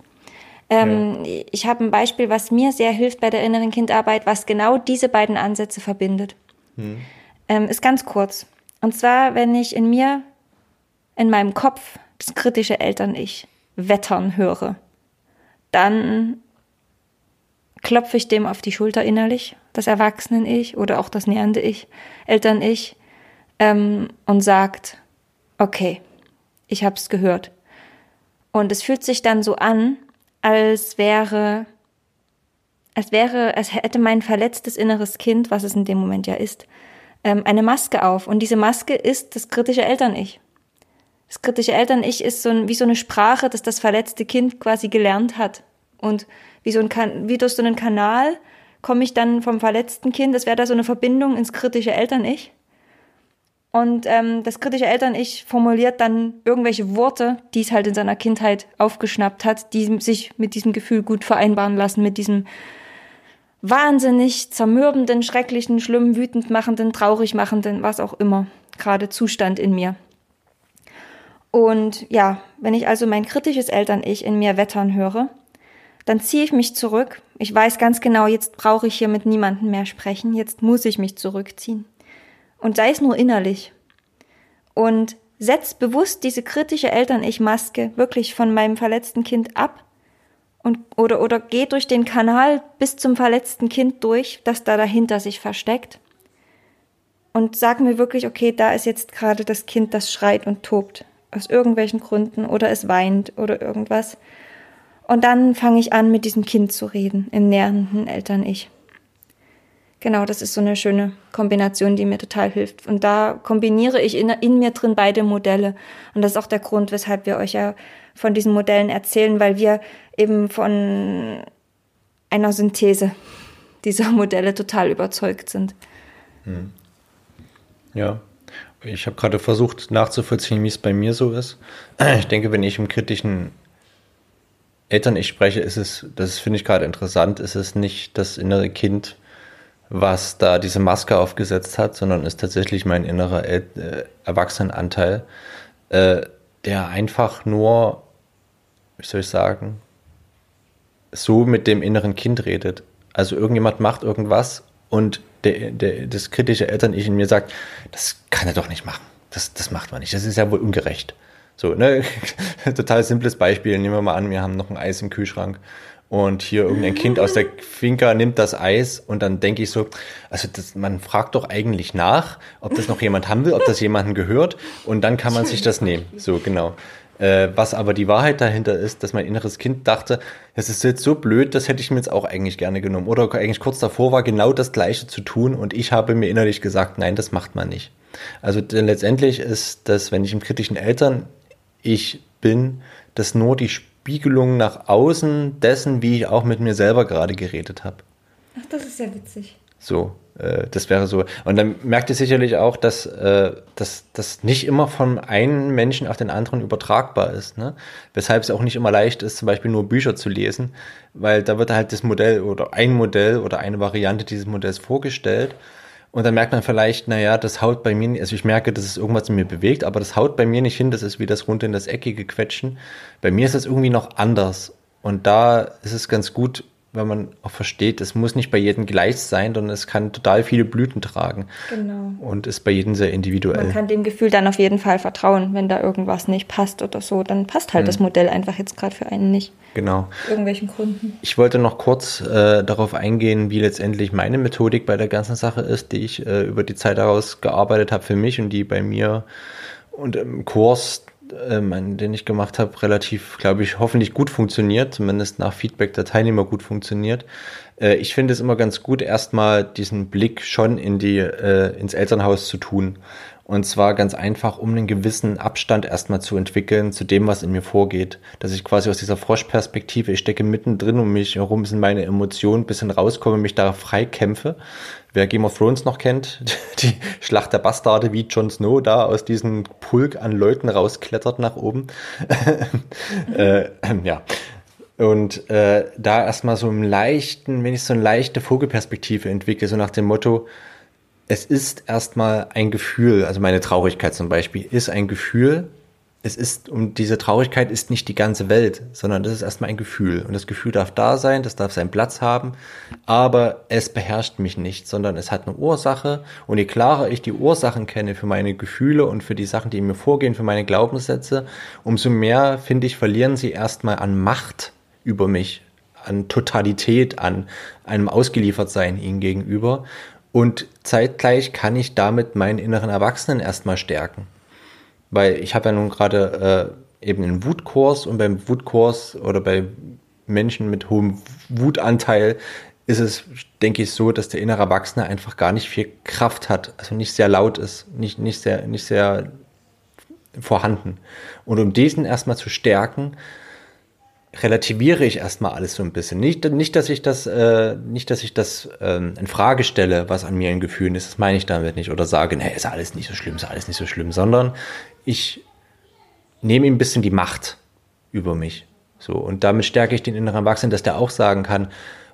Ähm, ja. Ich habe ein Beispiel, was mir sehr hilft bei der inneren Kindarbeit, was genau diese beiden Ansätze verbindet. Mhm. Ähm, ist ganz kurz. Und zwar, wenn ich in mir, in meinem Kopf, das kritische Eltern-Ich wettern höre, dann klopfe ich dem auf die Schulter innerlich, das Erwachsenen-Ich oder auch das nähernde Ich, Eltern-Ich, ähm, und sagt, okay, ich habe es gehört. Und es fühlt sich dann so an, als wäre, als wäre, als hätte mein verletztes inneres Kind, was es in dem Moment ja ist, ähm, eine Maske auf. Und diese Maske ist das kritische Eltern-Ich. Das kritische Eltern-Ich ist so ein, wie so eine Sprache, dass das verletzte Kind quasi gelernt hat. Und wie, so ein, wie durch so einen Kanal komme ich dann vom verletzten Kind, das wäre da so eine Verbindung ins kritische Eltern-Ich. Und ähm, das kritische Eltern-Ich formuliert dann irgendwelche Worte, die es halt in seiner Kindheit aufgeschnappt hat, die sich mit diesem Gefühl gut vereinbaren lassen, mit diesem wahnsinnig zermürbenden, schrecklichen, schlimmen, wütend machenden, traurig machenden, was auch immer, gerade Zustand in mir. Und ja, wenn ich also mein kritisches Eltern-Ich in mir wettern höre, dann ziehe ich mich zurück. Ich weiß ganz genau, jetzt brauche ich hier mit niemandem mehr sprechen, jetzt muss ich mich zurückziehen. Und sei es nur innerlich. Und setz bewusst diese kritische Eltern-Ich-Maske wirklich von meinem verletzten Kind ab und, oder, oder geh durch den Kanal bis zum verletzten Kind durch, das da dahinter sich versteckt. Und sag mir wirklich, okay, da ist jetzt gerade das Kind, das schreit und tobt. Aus irgendwelchen Gründen oder es weint oder irgendwas. Und dann fange ich an, mit diesem Kind zu reden, im nähernden Eltern-Ich. Genau, das ist so eine schöne Kombination, die mir total hilft. Und da kombiniere ich in, in, mir drin beide Modelle. Und das ist auch der Grund, weshalb wir euch ja von diesen Modellen erzählen, weil wir eben von einer Synthese dieser Modelle total überzeugt sind. Hm. Ja, ich habe gerade versucht nachzuvollziehen, wie es bei mir so ist. [clears throat] Ich denke, wenn ich im kritischen Eltern ich spreche, ist es, das finde ich gerade interessant, ist es nicht das innere Kind, was da diese Maske aufgesetzt hat, sondern ist tatsächlich mein innerer El äh, Erwachsenenanteil, äh, der einfach nur, wie soll ich sagen, so mit dem inneren Kind redet. Also irgendjemand macht irgendwas und der, der, das kritische Eltern-Ich in mir sagt, das kann er doch nicht machen. Das, das macht man nicht. Das ist ja wohl ungerecht. So, ne? [laughs] Total simples Beispiel. Nehmen wir mal an, wir haben noch ein Eis im Kühlschrank und hier irgendein Kind aus der Finca nimmt das Eis und dann denke ich so, also das, man fragt doch eigentlich nach, ob das noch jemand haben will, ob das jemandem gehört und dann kann man sich das nehmen. So, genau. Äh, was aber die Wahrheit dahinter ist, dass mein inneres Kind dachte, das ist jetzt so blöd, das hätte ich mir jetzt auch eigentlich gerne genommen. Oder eigentlich kurz davor war genau das Gleiche zu tun und ich habe mir innerlich gesagt, nein, das macht man nicht. Also denn letztendlich ist das, wenn ich im kritischen Eltern ich bin, das nur die Spiegelung nach außen dessen, wie ich auch mit mir selber gerade geredet habe. Ach, das ist ja witzig. So, äh, das wäre so. Und dann merkt ihr sicherlich auch, dass äh, das nicht immer von einem Menschen auf den anderen übertragbar ist. Ne? Weshalb es auch nicht immer leicht ist, zum Beispiel nur Bücher zu lesen, weil da wird halt das Modell oder ein Modell oder eine Variante dieses Modells vorgestellt. Und dann merkt man vielleicht, naja, das haut bei mir, also ich merke, dass es irgendwas in mir bewegt, aber das haut bei mir nicht hin, das ist wie das rund in das Eckige quetschen. Bei mir ist es irgendwie noch anders. Und da ist es ganz gut, wenn man auch versteht, es muss nicht bei jedem gleich sein, sondern es kann total viele Blüten tragen. Genau. Und ist bei jedem sehr individuell. Man kann dem Gefühl dann auf jeden Fall vertrauen, wenn da irgendwas nicht passt oder so, dann passt halt mhm. das Modell einfach jetzt gerade für einen nicht. Genau. Aus irgendwelchen Gründen. Ich wollte noch kurz äh, darauf eingehen, wie letztendlich meine Methodik bei der ganzen Sache ist, die ich äh, über die Zeit daraus gearbeitet habe für mich und die bei mir und im Kurs ähm, den ich gemacht habe, relativ, glaube ich, hoffentlich gut funktioniert, zumindest nach Feedback der Teilnehmer gut funktioniert. Äh, ich finde es immer ganz gut, erstmal diesen Blick schon in die, äh, ins Elternhaus zu tun. Und zwar ganz einfach, um einen gewissen Abstand erstmal zu entwickeln zu dem, was in mir vorgeht. Dass ich quasi aus dieser Froschperspektive, ich stecke mittendrin um mich herum sind meine Emotionen, bisschen rauskomme, mich da freikämpfe. Wer Game of Thrones noch kennt, [laughs] die Schlacht der Bastarde, wie Jon Snow da aus diesem Pulk an Leuten rausklettert nach oben. [laughs] äh, ja. Und äh, da erstmal so einen leichten, wenn ich so eine leichte Vogelperspektive entwickle, so nach dem Motto, es ist erstmal ein Gefühl, also meine Traurigkeit zum Beispiel ist ein Gefühl. Es ist, und diese Traurigkeit ist nicht die ganze Welt, sondern das ist erstmal ein Gefühl. Und das Gefühl darf da sein, das darf seinen Platz haben, aber es beherrscht mich nicht, sondern es hat eine Ursache. Und je klarer ich die Ursachen kenne für meine Gefühle und für die Sachen, die in mir vorgehen, für meine Glaubenssätze, umso mehr, finde ich, verlieren sie erstmal an Macht über mich, an Totalität, an einem Ausgeliefertsein ihnen gegenüber. Und zeitgleich kann ich damit meinen inneren Erwachsenen erstmal stärken. Weil ich habe ja nun gerade äh, eben einen Wutkurs und beim Wutkurs oder bei Menschen mit hohem Wutanteil ist es, denke ich, so, dass der innere Erwachsene einfach gar nicht viel Kraft hat, also nicht sehr laut ist, nicht, nicht, sehr, nicht sehr vorhanden. Und um diesen erstmal zu stärken, relativiere ich erstmal alles so ein bisschen. Nicht, nicht dass ich das, äh, nicht, dass ich das ähm, in Frage stelle, was an mir in Gefühlen ist, das meine ich damit nicht. Oder sage, nee, ist alles nicht so schlimm, ist alles nicht so schlimm, sondern ich nehme ihm ein bisschen die Macht über mich. So, und damit stärke ich den inneren Erwachsenen, dass der auch sagen kann,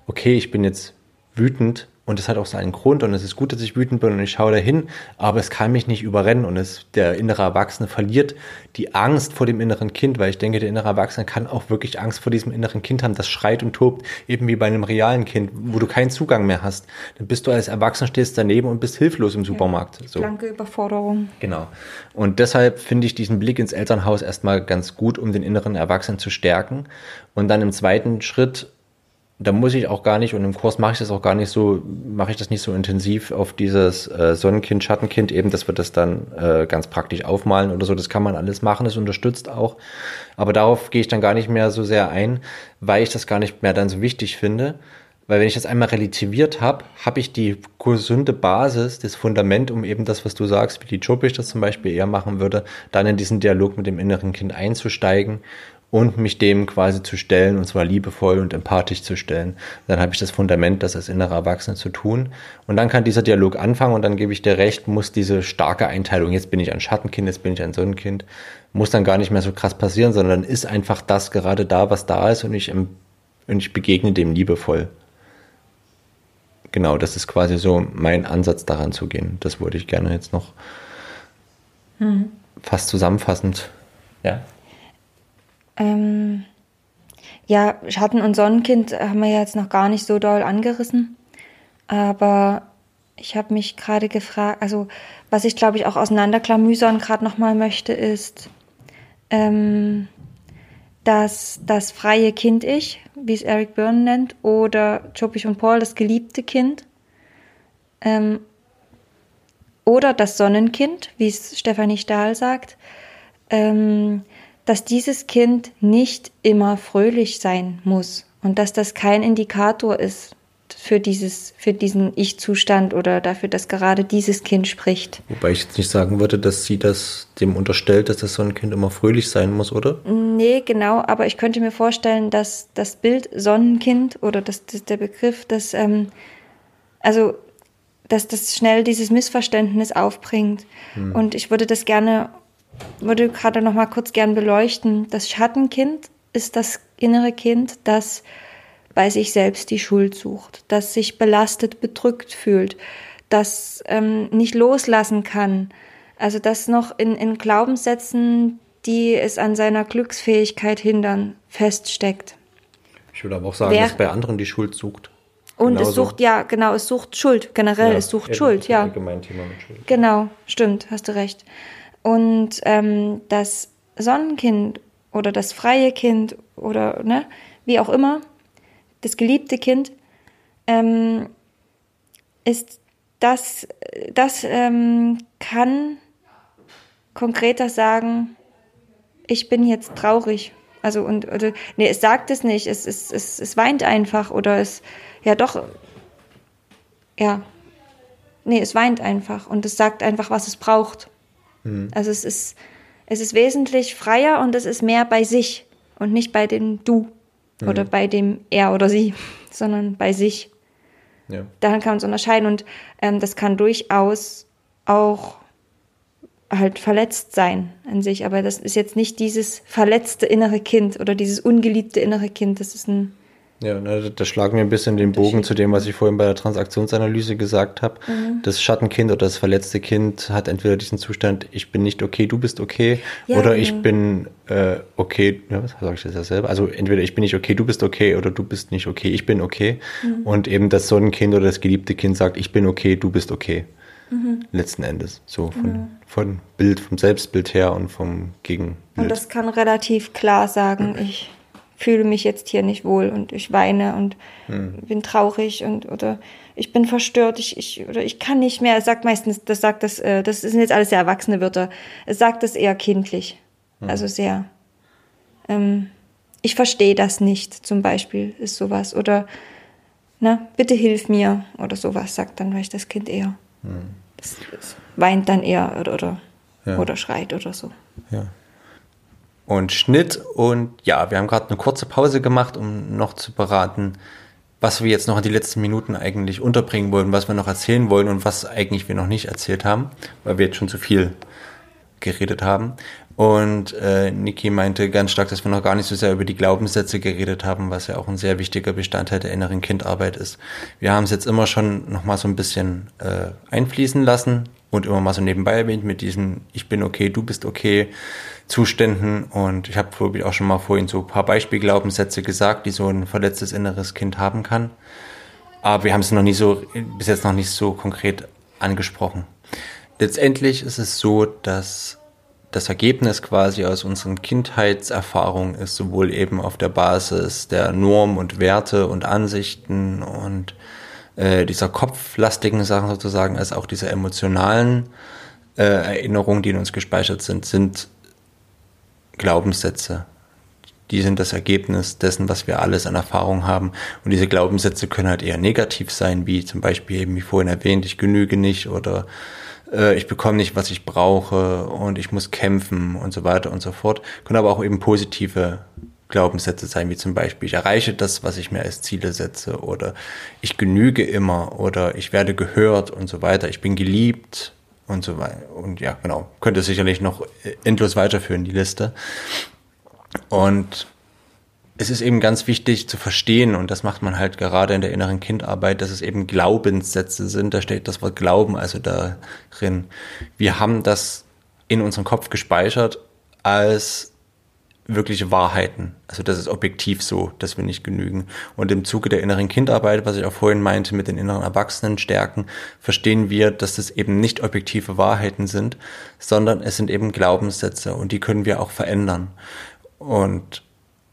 okay, ich bin jetzt wütend, und es hat auch seinen Grund und es ist gut, dass ich wütend bin und ich schaue dahin, aber es kann mich nicht überrennen und es, der innere Erwachsene verliert die Angst vor dem inneren Kind, weil ich denke, der innere Erwachsene kann auch wirklich Angst vor diesem inneren Kind haben, das schreit und tobt, eben wie bei einem realen Kind, wo du keinen Zugang mehr hast. Dann bist du als Erwachsener stehst daneben und bist hilflos im Supermarkt. Ja, so. Blanke Überforderung. Genau. Und deshalb finde ich diesen Blick ins Elternhaus erstmal ganz gut, um den inneren Erwachsenen zu stärken. Und dann im zweiten Schritt da muss ich auch gar nicht, und im Kurs mache ich das auch gar nicht so, mache ich das nicht so intensiv auf dieses äh, Sonnenkind, Schattenkind, eben, dass wir das dann äh, ganz praktisch aufmalen oder so. Das kann man alles machen, das unterstützt auch. Aber darauf gehe ich dann gar nicht mehr so sehr ein, weil ich das gar nicht mehr dann so wichtig finde. Weil wenn ich das einmal relativiert habe, habe ich die gesunde Basis, das Fundament, um eben das, was du sagst, wie die Jobisch das zum Beispiel eher machen würde, dann in diesen Dialog mit dem inneren Kind einzusteigen und mich dem quasi zu stellen, und zwar liebevoll und empathisch zu stellen. Dann habe ich das Fundament, das als innerer Erwachsener zu tun. Und dann kann dieser Dialog anfangen und dann gebe ich dir recht, muss diese starke Einteilung, jetzt bin ich ein Schattenkind, jetzt bin ich ein Sonnenkind, muss dann gar nicht mehr so krass passieren, sondern ist einfach das gerade da, was da ist und ich, und ich begegne dem liebevoll. Genau, das ist quasi so mein Ansatz daran zu gehen. Das wollte ich gerne jetzt noch mhm. fast zusammenfassend. Ja. Ähm, ja, Schatten und Sonnenkind haben wir jetzt noch gar nicht so doll angerissen. Aber ich habe mich gerade gefragt, also was ich glaube ich auch auseinanderklamüsern gerade nochmal möchte, ist, ähm, dass das freie Kind-Ich, wie es Eric Byrne nennt, oder Chopich und Paul, das geliebte Kind, ähm, oder das Sonnenkind, wie es Stefanie Stahl sagt, ähm, dass dieses Kind nicht immer fröhlich sein muss und dass das kein Indikator ist für dieses, für diesen Ich-Zustand oder dafür, dass gerade dieses Kind spricht. Wobei ich jetzt nicht sagen würde, dass sie das dem unterstellt, dass das so ein Kind immer fröhlich sein muss, oder? Nee, genau, aber ich könnte mir vorstellen, dass das Bild Sonnenkind oder das, das der Begriff, dass, ähm, also, dass das schnell dieses Missverständnis aufbringt. Hm. Und ich würde das gerne würde gerade noch mal kurz gern beleuchten. Das Schattenkind ist das innere Kind, das bei sich selbst die Schuld sucht, das sich belastet, bedrückt fühlt, das ähm, nicht loslassen kann. Also das noch in, in Glaubenssätzen, die es an seiner Glücksfähigkeit hindern, feststeckt. Ich würde aber auch sagen, Wer- dass bei anderen die Schuld sucht. Und es Genauso. sucht, ja, genau, es sucht Schuld. Generell, es sucht Schuld, ja. Thema mit Schuld. Genau, stimmt, hast du recht. Und ähm, das Sonnenkind oder das freie Kind oder ne, wie auch immer, das geliebte Kind, ähm, ist das, das ähm, kann konkreter sagen, ich bin jetzt traurig. Also und oder, nee, es sagt es nicht, es, es, es, es weint einfach oder es ja doch ja Nee, es weint einfach und es sagt einfach, was es braucht. Also es ist, es ist wesentlich freier und es ist mehr bei sich und nicht bei dem Du oder bei dem Er oder Sie, [laughs] sondern bei sich. Ja. Daran kann man es unterscheiden und ähm, das kann durchaus auch halt verletzt sein an sich, aber das ist jetzt nicht dieses verletzte innere Kind oder dieses ungeliebte innere Kind, das ist ein Ja, na, da- da schlagen wir ein bisschen den Bogen zu dem, was ich vorhin bei der Transaktionsanalyse gesagt habe. Mhm. Das Schattenkind oder das verletzte Kind hat entweder diesen Zustand, ich bin nicht okay, du bist okay, Ja, oder genau. ich bin äh, okay, ja, was sage ich das ja selber? Also entweder ich bin nicht okay, du bist okay, oder du bist nicht okay, ich bin okay. Mhm. Und eben das Sonnenkind oder das geliebte Kind sagt, ich bin okay, du bist okay. Mhm. Letzten Endes. So von, von Bild, vom Selbstbild her und vom Gegenbild. Und das kann relativ klar sagen, [clears throat] ich fühle mich jetzt hier nicht wohl und ich weine und bin traurig und oder ich bin verstört, ich, ich oder ich kann nicht mehr. Es sagt meistens, das sagt das, äh, das sind jetzt alles sehr erwachsene Wörter. Es sagt das eher kindlich. Also sehr. Ähm, ich verstehe das nicht, zum Beispiel, ist sowas. Oder na, bitte hilf mir oder sowas, sagt dann vielleicht das Kind eher. Es, es weint dann eher oder, oder, Ja. oder schreit oder so. Ja. Und Schnitt und ja, wir haben gerade eine kurze Pause gemacht, um noch zu beraten, was wir jetzt noch in die letzten Minuten eigentlich unterbringen wollen, was wir noch erzählen wollen und was eigentlich wir noch nicht erzählt haben, weil wir jetzt schon zu viel geredet haben. Und äh, Niki meinte ganz stark, dass wir noch gar nicht so sehr über die Glaubenssätze geredet haben, was ja auch ein sehr wichtiger Bestandteil der inneren Kindarbeit ist. Wir haben es jetzt immer schon noch mal so ein bisschen äh, einfließen lassen und immer mal so nebenbei erwähnt mit diesen Ich bin okay, du bist okay Zuständen. Und ich habe ich, auch schon mal vorhin so ein paar Beispielglaubenssätze gesagt, die so ein verletztes inneres Kind haben kann. Aber wir haben es noch nie so, bis jetzt noch nicht so konkret angesprochen. Letztendlich ist es so, dass das Ergebnis quasi aus unseren Kindheitserfahrungen ist, sowohl eben auf der Basis der Norm und Werte und Ansichten und äh, dieser kopflastigen Sachen sozusagen, als auch dieser emotionalen äh, Erinnerungen, die in uns gespeichert sind, sind Glaubenssätze. Die sind das Ergebnis dessen, was wir alles an Erfahrung haben. Und diese Glaubenssätze können halt eher negativ sein, wie zum Beispiel eben wie vorhin erwähnt, ich genüge nicht oder äh, ich bekomme nicht, was ich brauche und ich muss kämpfen und so weiter und so fort. Können aber auch eben positive Glaubenssätze sein, wie zum Beispiel, ich erreiche das, was ich mir als Ziele setze oder ich genüge immer oder ich werde gehört und so weiter, ich bin geliebt und so weiter. Und ja, genau, könnte sicherlich noch äh, endlos weiterführen, die Liste. Und es ist eben ganz wichtig zu verstehen, und das macht man halt gerade in der inneren Kindarbeit, dass es eben Glaubenssätze sind. Da steht das Wort Glauben also darin. Wir haben das in unserem Kopf gespeichert als wirkliche Wahrheiten. Also das ist objektiv so, dass wir nicht genügen. Und im Zuge der inneren Kindarbeit, was ich auch vorhin meinte mit den inneren Erwachsenenstärken, verstehen wir, dass das eben nicht objektive Wahrheiten sind, sondern es sind eben Glaubenssätze und die können wir auch verändern. Und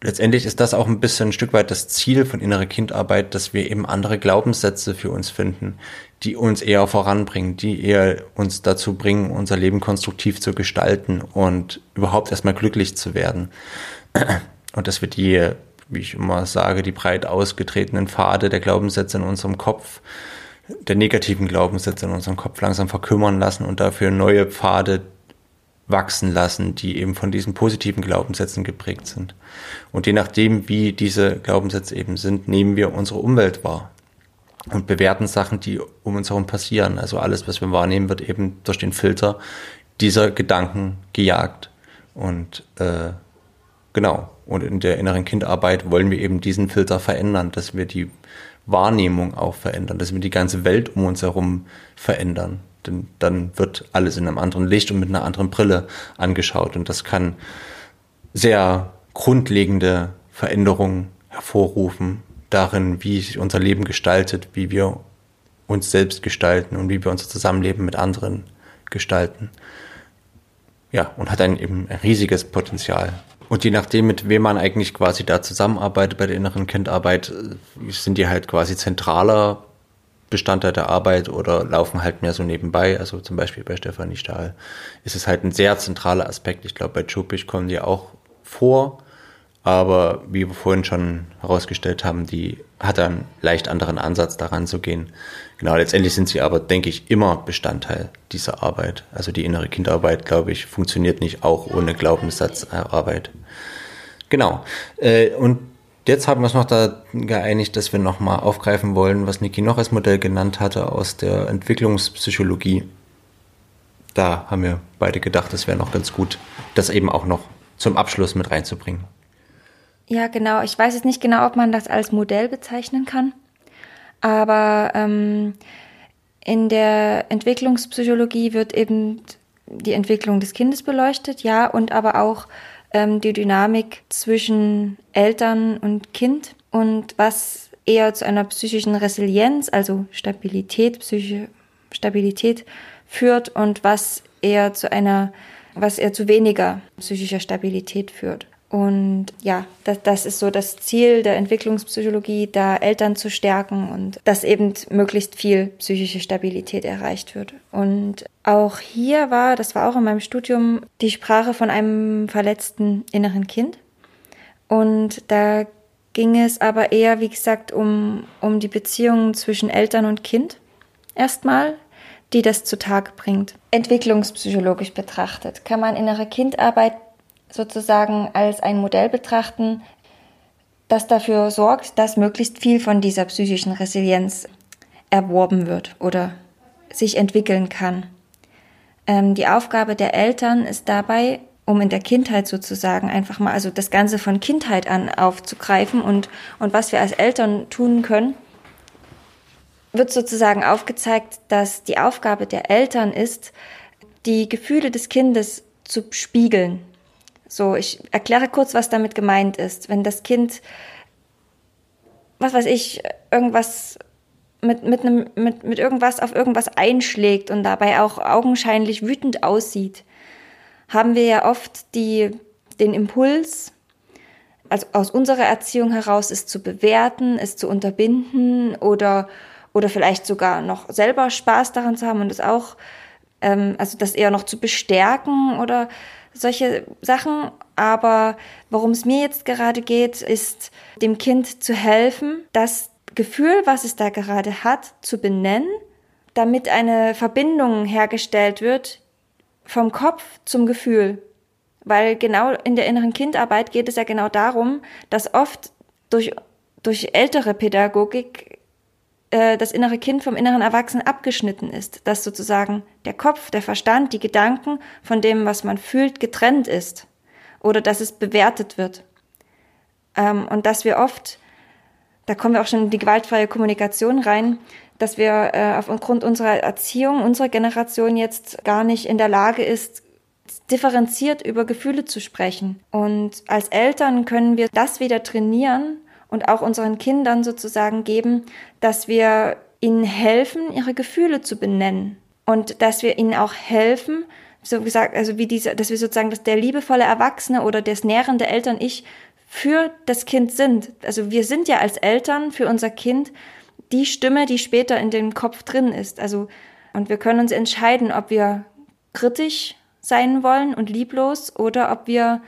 letztendlich ist das auch ein bisschen ein Stück weit das Ziel von innerer Kindarbeit, dass wir eben andere Glaubenssätze für uns finden, die uns eher voranbringen, die eher uns dazu bringen, unser Leben konstruktiv zu gestalten und überhaupt erstmal glücklich zu werden. [clears throat] Und dass wir die, wie ich immer sage, die breit ausgetretenen Pfade der Glaubenssätze in unserem Kopf, der negativen Glaubenssätze in unserem Kopf langsam verkümmern lassen und dafür neue Pfade wachsen lassen, die eben von diesen positiven Glaubenssätzen geprägt sind. Und je nachdem, wie diese Glaubenssätze eben sind, nehmen wir unsere Umwelt wahr und bewerten Sachen, die um uns herum passieren. Also alles, was wir wahrnehmen, wird eben durch den Filter dieser Gedanken gejagt. Und äh, genau, und in der inneren Kindarbeit wollen wir eben diesen Filter verändern, dass wir die Wahrnehmung auch verändern, dass wir die ganze Welt um uns herum verändern. Denn dann wird alles in einem anderen Licht und mit einer anderen Brille angeschaut. Und das kann sehr grundlegende Veränderungen hervorrufen darin, wie sich unser Leben gestaltet, wie wir uns selbst gestalten und wie wir unser Zusammenleben mit anderen gestalten. Ja, und hat ein eben ein riesiges Potenzial. Und je nachdem, mit wem man eigentlich quasi da zusammenarbeitet bei der inneren Kindarbeit, äh, sind die halt quasi zentraler Bestandteil der Arbeit oder laufen halt mehr so nebenbei. Also zum Beispiel bei Stefanie Stahl ist es halt ein sehr zentraler Aspekt. Ich glaube, bei Chupich kommen die auch vor. Aber wie wir vorhin schon herausgestellt haben, die hat einen leicht anderen Ansatz daran zu gehen. Genau, letztendlich sind sie aber, denke ich, immer Bestandteil dieser Arbeit. Also die innere Kindarbeit, glaube ich, funktioniert nicht auch ohne Glaubenssatzarbeit. Genau. Äh, und Jetzt haben wir uns noch da geeinigt, dass wir nochmal aufgreifen wollen, was Niki noch als Modell genannt hatte aus der Entwicklungspsychologie. Da haben wir beide gedacht, es wäre noch ganz gut, das eben auch noch zum Abschluss mit reinzubringen. Ja, genau. Ich weiß jetzt nicht genau, ob man das als Modell bezeichnen kann, aber ähm, in der Entwicklungspsychologie wird eben die Entwicklung des Kindes beleuchtet, ja, und aber auch ähm, die Dynamik zwischen Eltern und Kind und was eher zu einer psychischen Resilienz, also Stabilität, psychische Stabilität führt und was eher zu einer, was eher zu weniger psychischer Stabilität führt. Und ja, das, das ist so das Ziel der Entwicklungspsychologie, da Eltern zu stärken und dass eben möglichst viel psychische Stabilität erreicht wird. Und auch hier war, das war auch in meinem Studium, die Sprache von einem verletzten inneren Kind. Und da ging es aber eher, wie gesagt, um, um die Beziehungen zwischen Eltern und Kind erstmal, die das zutage bringt. Entwicklungspsychologisch betrachtet kann man innere Kindarbeit sozusagen als ein Modell betrachten, das dafür sorgt, dass möglichst viel von dieser psychischen Resilienz erworben wird oder sich entwickeln kann. Ähm, die Aufgabe der Eltern ist dabei, um in der Kindheit sozusagen einfach mal, also das Ganze von Kindheit an aufzugreifen und, und was wir als Eltern tun können, wird sozusagen aufgezeigt, dass die Aufgabe der Eltern ist, die Gefühle des Kindes zu spiegeln, so, ich erkläre kurz, was damit gemeint ist. Wenn das Kind, was weiß ich, irgendwas mit, mit, einem, mit, mit irgendwas auf irgendwas einschlägt und dabei auch augenscheinlich wütend aussieht, haben wir ja oft die, den Impuls, also aus unserer Erziehung heraus, es zu bewerten, es zu unterbinden oder, oder vielleicht sogar noch selber Spaß daran zu haben und es auch, ähm, also das eher noch zu bestärken oder solche Sachen. Aber worum es mir jetzt gerade geht, ist dem Kind zu helfen, das Gefühl, was es da gerade hat, zu benennen, damit eine Verbindung hergestellt wird vom Kopf zum Gefühl. Weil genau in der inneren Kindarbeit geht es ja genau darum, dass oft durch, durch ältere Pädagogik äh, das innere Kind vom inneren Erwachsenen abgeschnitten ist, dass sozusagen der Kopf, der Verstand, die Gedanken von dem, was man fühlt, getrennt ist oder dass es bewertet wird. Ähm, und dass wir oft, da kommen wir auch schon in die gewaltfreie Kommunikation rein, dass wir äh, aufgrund unserer Erziehung, unserer Generation jetzt gar nicht in der Lage ist, differenziert über Gefühle zu sprechen. Und als Eltern können wir das wieder trainieren, und auch unseren Kindern sozusagen geben, dass wir ihnen helfen, ihre Gefühle zu benennen und dass wir ihnen auch helfen, so gesagt, also wie diese, dass wir sozusagen, dass der liebevolle Erwachsene oder das nährende Eltern-Ich für das Kind sind. Also wir sind ja als Eltern für unser Kind die Stimme, die später in dem Kopf drin ist. Also, und wir können uns entscheiden, ob wir kritisch sein wollen und lieblos oder ob wir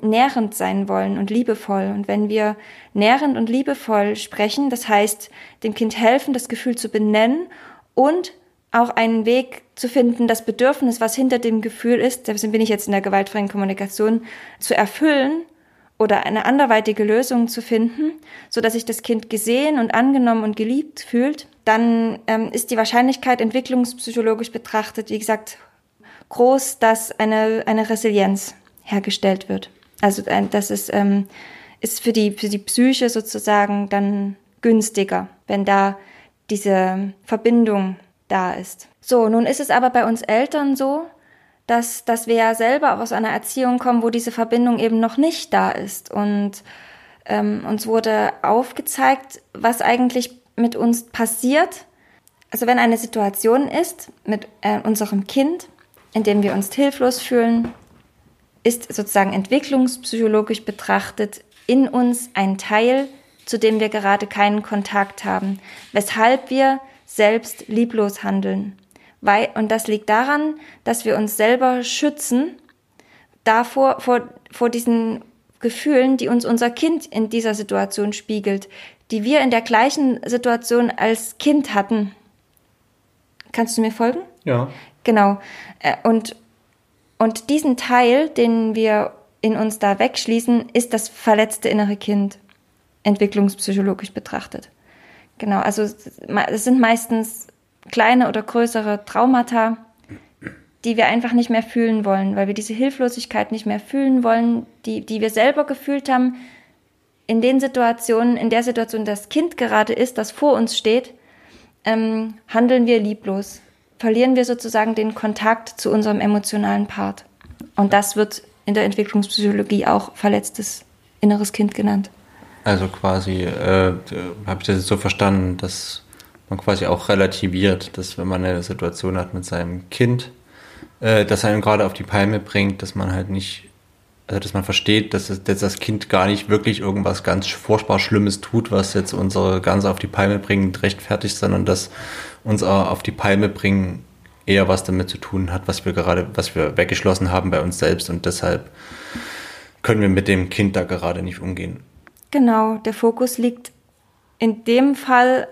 nährend sein wollen und liebevoll. Und wenn wir nährend und liebevoll sprechen, das heißt, dem Kind helfen, das Gefühl zu benennen und auch einen Weg zu finden, das Bedürfnis, was hinter dem Gefühl ist, deswegen bin ich jetzt in der gewaltfreien Kommunikation, zu erfüllen oder eine anderweitige Lösung zu finden, so dass sich das Kind gesehen und angenommen und geliebt fühlt, dann ähm, ist die Wahrscheinlichkeit entwicklungspsychologisch betrachtet, wie gesagt, groß, dass eine, eine Resilienz hergestellt wird. Also das ist, ähm, ist für, die, für die Psyche sozusagen dann günstiger, wenn da diese Verbindung da ist. So, nun ist es aber bei uns Eltern so, dass, dass wir ja selber aus einer Erziehung kommen, wo diese Verbindung eben noch nicht da ist. Und ähm, uns wurde aufgezeigt, was eigentlich mit uns passiert. Also wenn eine Situation ist mit äh, unserem Kind, in dem wir uns hilflos fühlen, ist sozusagen entwicklungspsychologisch betrachtet in uns ein Teil, zu dem wir gerade keinen Kontakt haben, weshalb wir selbst lieblos handeln. Und das liegt daran, dass wir uns selber schützen davor, vor, vor diesen Gefühlen, die uns unser Kind in dieser Situation spiegelt, die wir in der gleichen Situation als Kind hatten. Kannst du mir folgen? Ja. Genau. Äh, und, und diesen Teil, den wir in uns da wegschließen, ist das verletzte innere Kind, entwicklungspsychologisch betrachtet. Genau, also es sind meistens kleine oder größere Traumata, die wir einfach nicht mehr fühlen wollen, weil wir diese Hilflosigkeit nicht mehr fühlen wollen, die, die wir selber gefühlt haben, in den Situationen, in der Situation das Kind gerade ist, das vor uns steht, ähm, handeln wir lieblos, verlieren wir sozusagen den Kontakt zu unserem emotionalen Part. Und das wird in der Entwicklungspsychologie auch verletztes inneres Kind genannt. Also quasi, äh, habe ich das jetzt so verstanden, dass man quasi auch relativiert, dass wenn man eine Situation hat mit seinem Kind, äh, das einen gerade auf die Palme bringt, dass man halt nicht, also dass man versteht, dass, es, dass das Kind gar nicht wirklich irgendwas ganz furchtbar Schlimmes tut, was jetzt unsere ganze auf die Palme bringt, rechtfertigt, sondern dass uns auf die Palme bringen eher was damit zu tun hat, was wir gerade, was wir weggeschlossen haben bei uns selbst und deshalb können wir mit dem Kind da gerade nicht umgehen. Genau, der Fokus liegt in dem Fall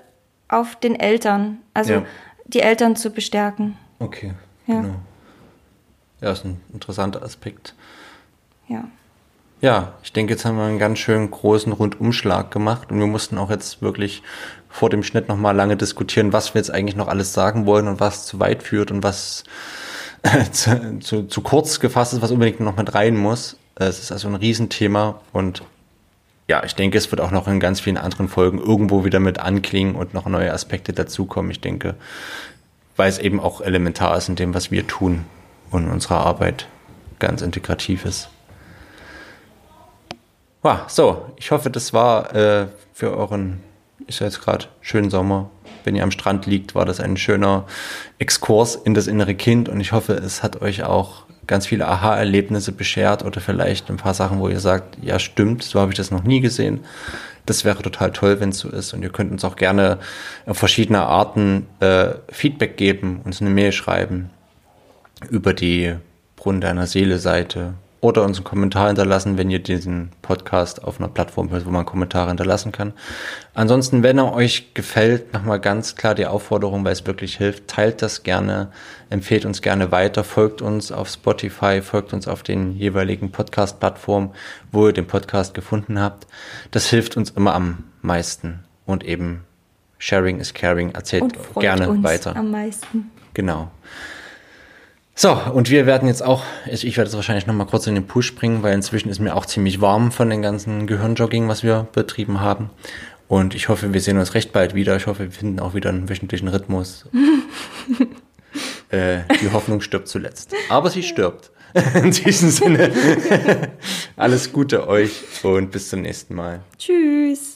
auf den Eltern, also ja. die Eltern zu bestärken. Okay, ja. genau. Ja, ist ein interessanter Aspekt. Ja. Ja, ich denke, jetzt haben wir einen ganz schön großen Rundumschlag gemacht und wir mussten auch jetzt wirklich vor dem Schnitt nochmal lange diskutieren, was wir jetzt eigentlich noch alles sagen wollen und was zu weit führt und was [laughs] zu, zu, zu kurz gefasst ist, was unbedingt noch mit rein muss. Es ist also ein Riesenthema und ja, ich denke, es wird auch noch in ganz vielen anderen Folgen irgendwo wieder mit anklingen und noch neue Aspekte dazukommen. Ich denke, weil es eben auch elementar ist in dem, was wir tun und in unserer Arbeit ganz integrativ ist. So, ich hoffe, das war äh, für euren, ist ja jetzt gerade schönen Sommer, wenn ihr am Strand liegt, war das ein schöner Exkurs in das innere Kind und ich hoffe, es hat euch auch ganz viele Aha-Erlebnisse beschert oder vielleicht ein paar Sachen, wo ihr sagt, ja stimmt, so habe ich das noch nie gesehen. Das wäre total toll, wenn es so ist. Und ihr könnt uns auch gerne auf verschiedene Arten äh, Feedback geben, uns eine Mail schreiben über die Brunnen deiner Seele Seite oder uns einen Kommentar hinterlassen, wenn ihr diesen Podcast auf einer Plattform hört, wo man Kommentare hinterlassen kann. Ansonsten, wenn er euch gefällt, nochmal ganz klar die Aufforderung, weil es wirklich hilft, teilt das gerne, empfehlt uns gerne weiter, folgt uns auf Spotify, folgt uns auf den jeweiligen Podcast-Plattformen, wo ihr den Podcast gefunden habt. Das hilft uns immer am meisten und eben Sharing is Caring, erzählt gerne weiter. Am meisten. Genau. So, und wir werden jetzt auch, ich werde jetzt wahrscheinlich nochmal kurz in den Pool springen, weil inzwischen ist mir auch ziemlich warm von den ganzen Gehirnjogging, was wir betrieben haben. Und ich hoffe, wir sehen uns recht bald wieder. Ich hoffe, wir finden auch wieder einen wöchentlichen Rhythmus. [laughs] äh, die Hoffnung stirbt zuletzt. Aber sie stirbt. [laughs] In diesem Sinne, [laughs] alles Gute euch und bis zum nächsten Mal. Tschüss.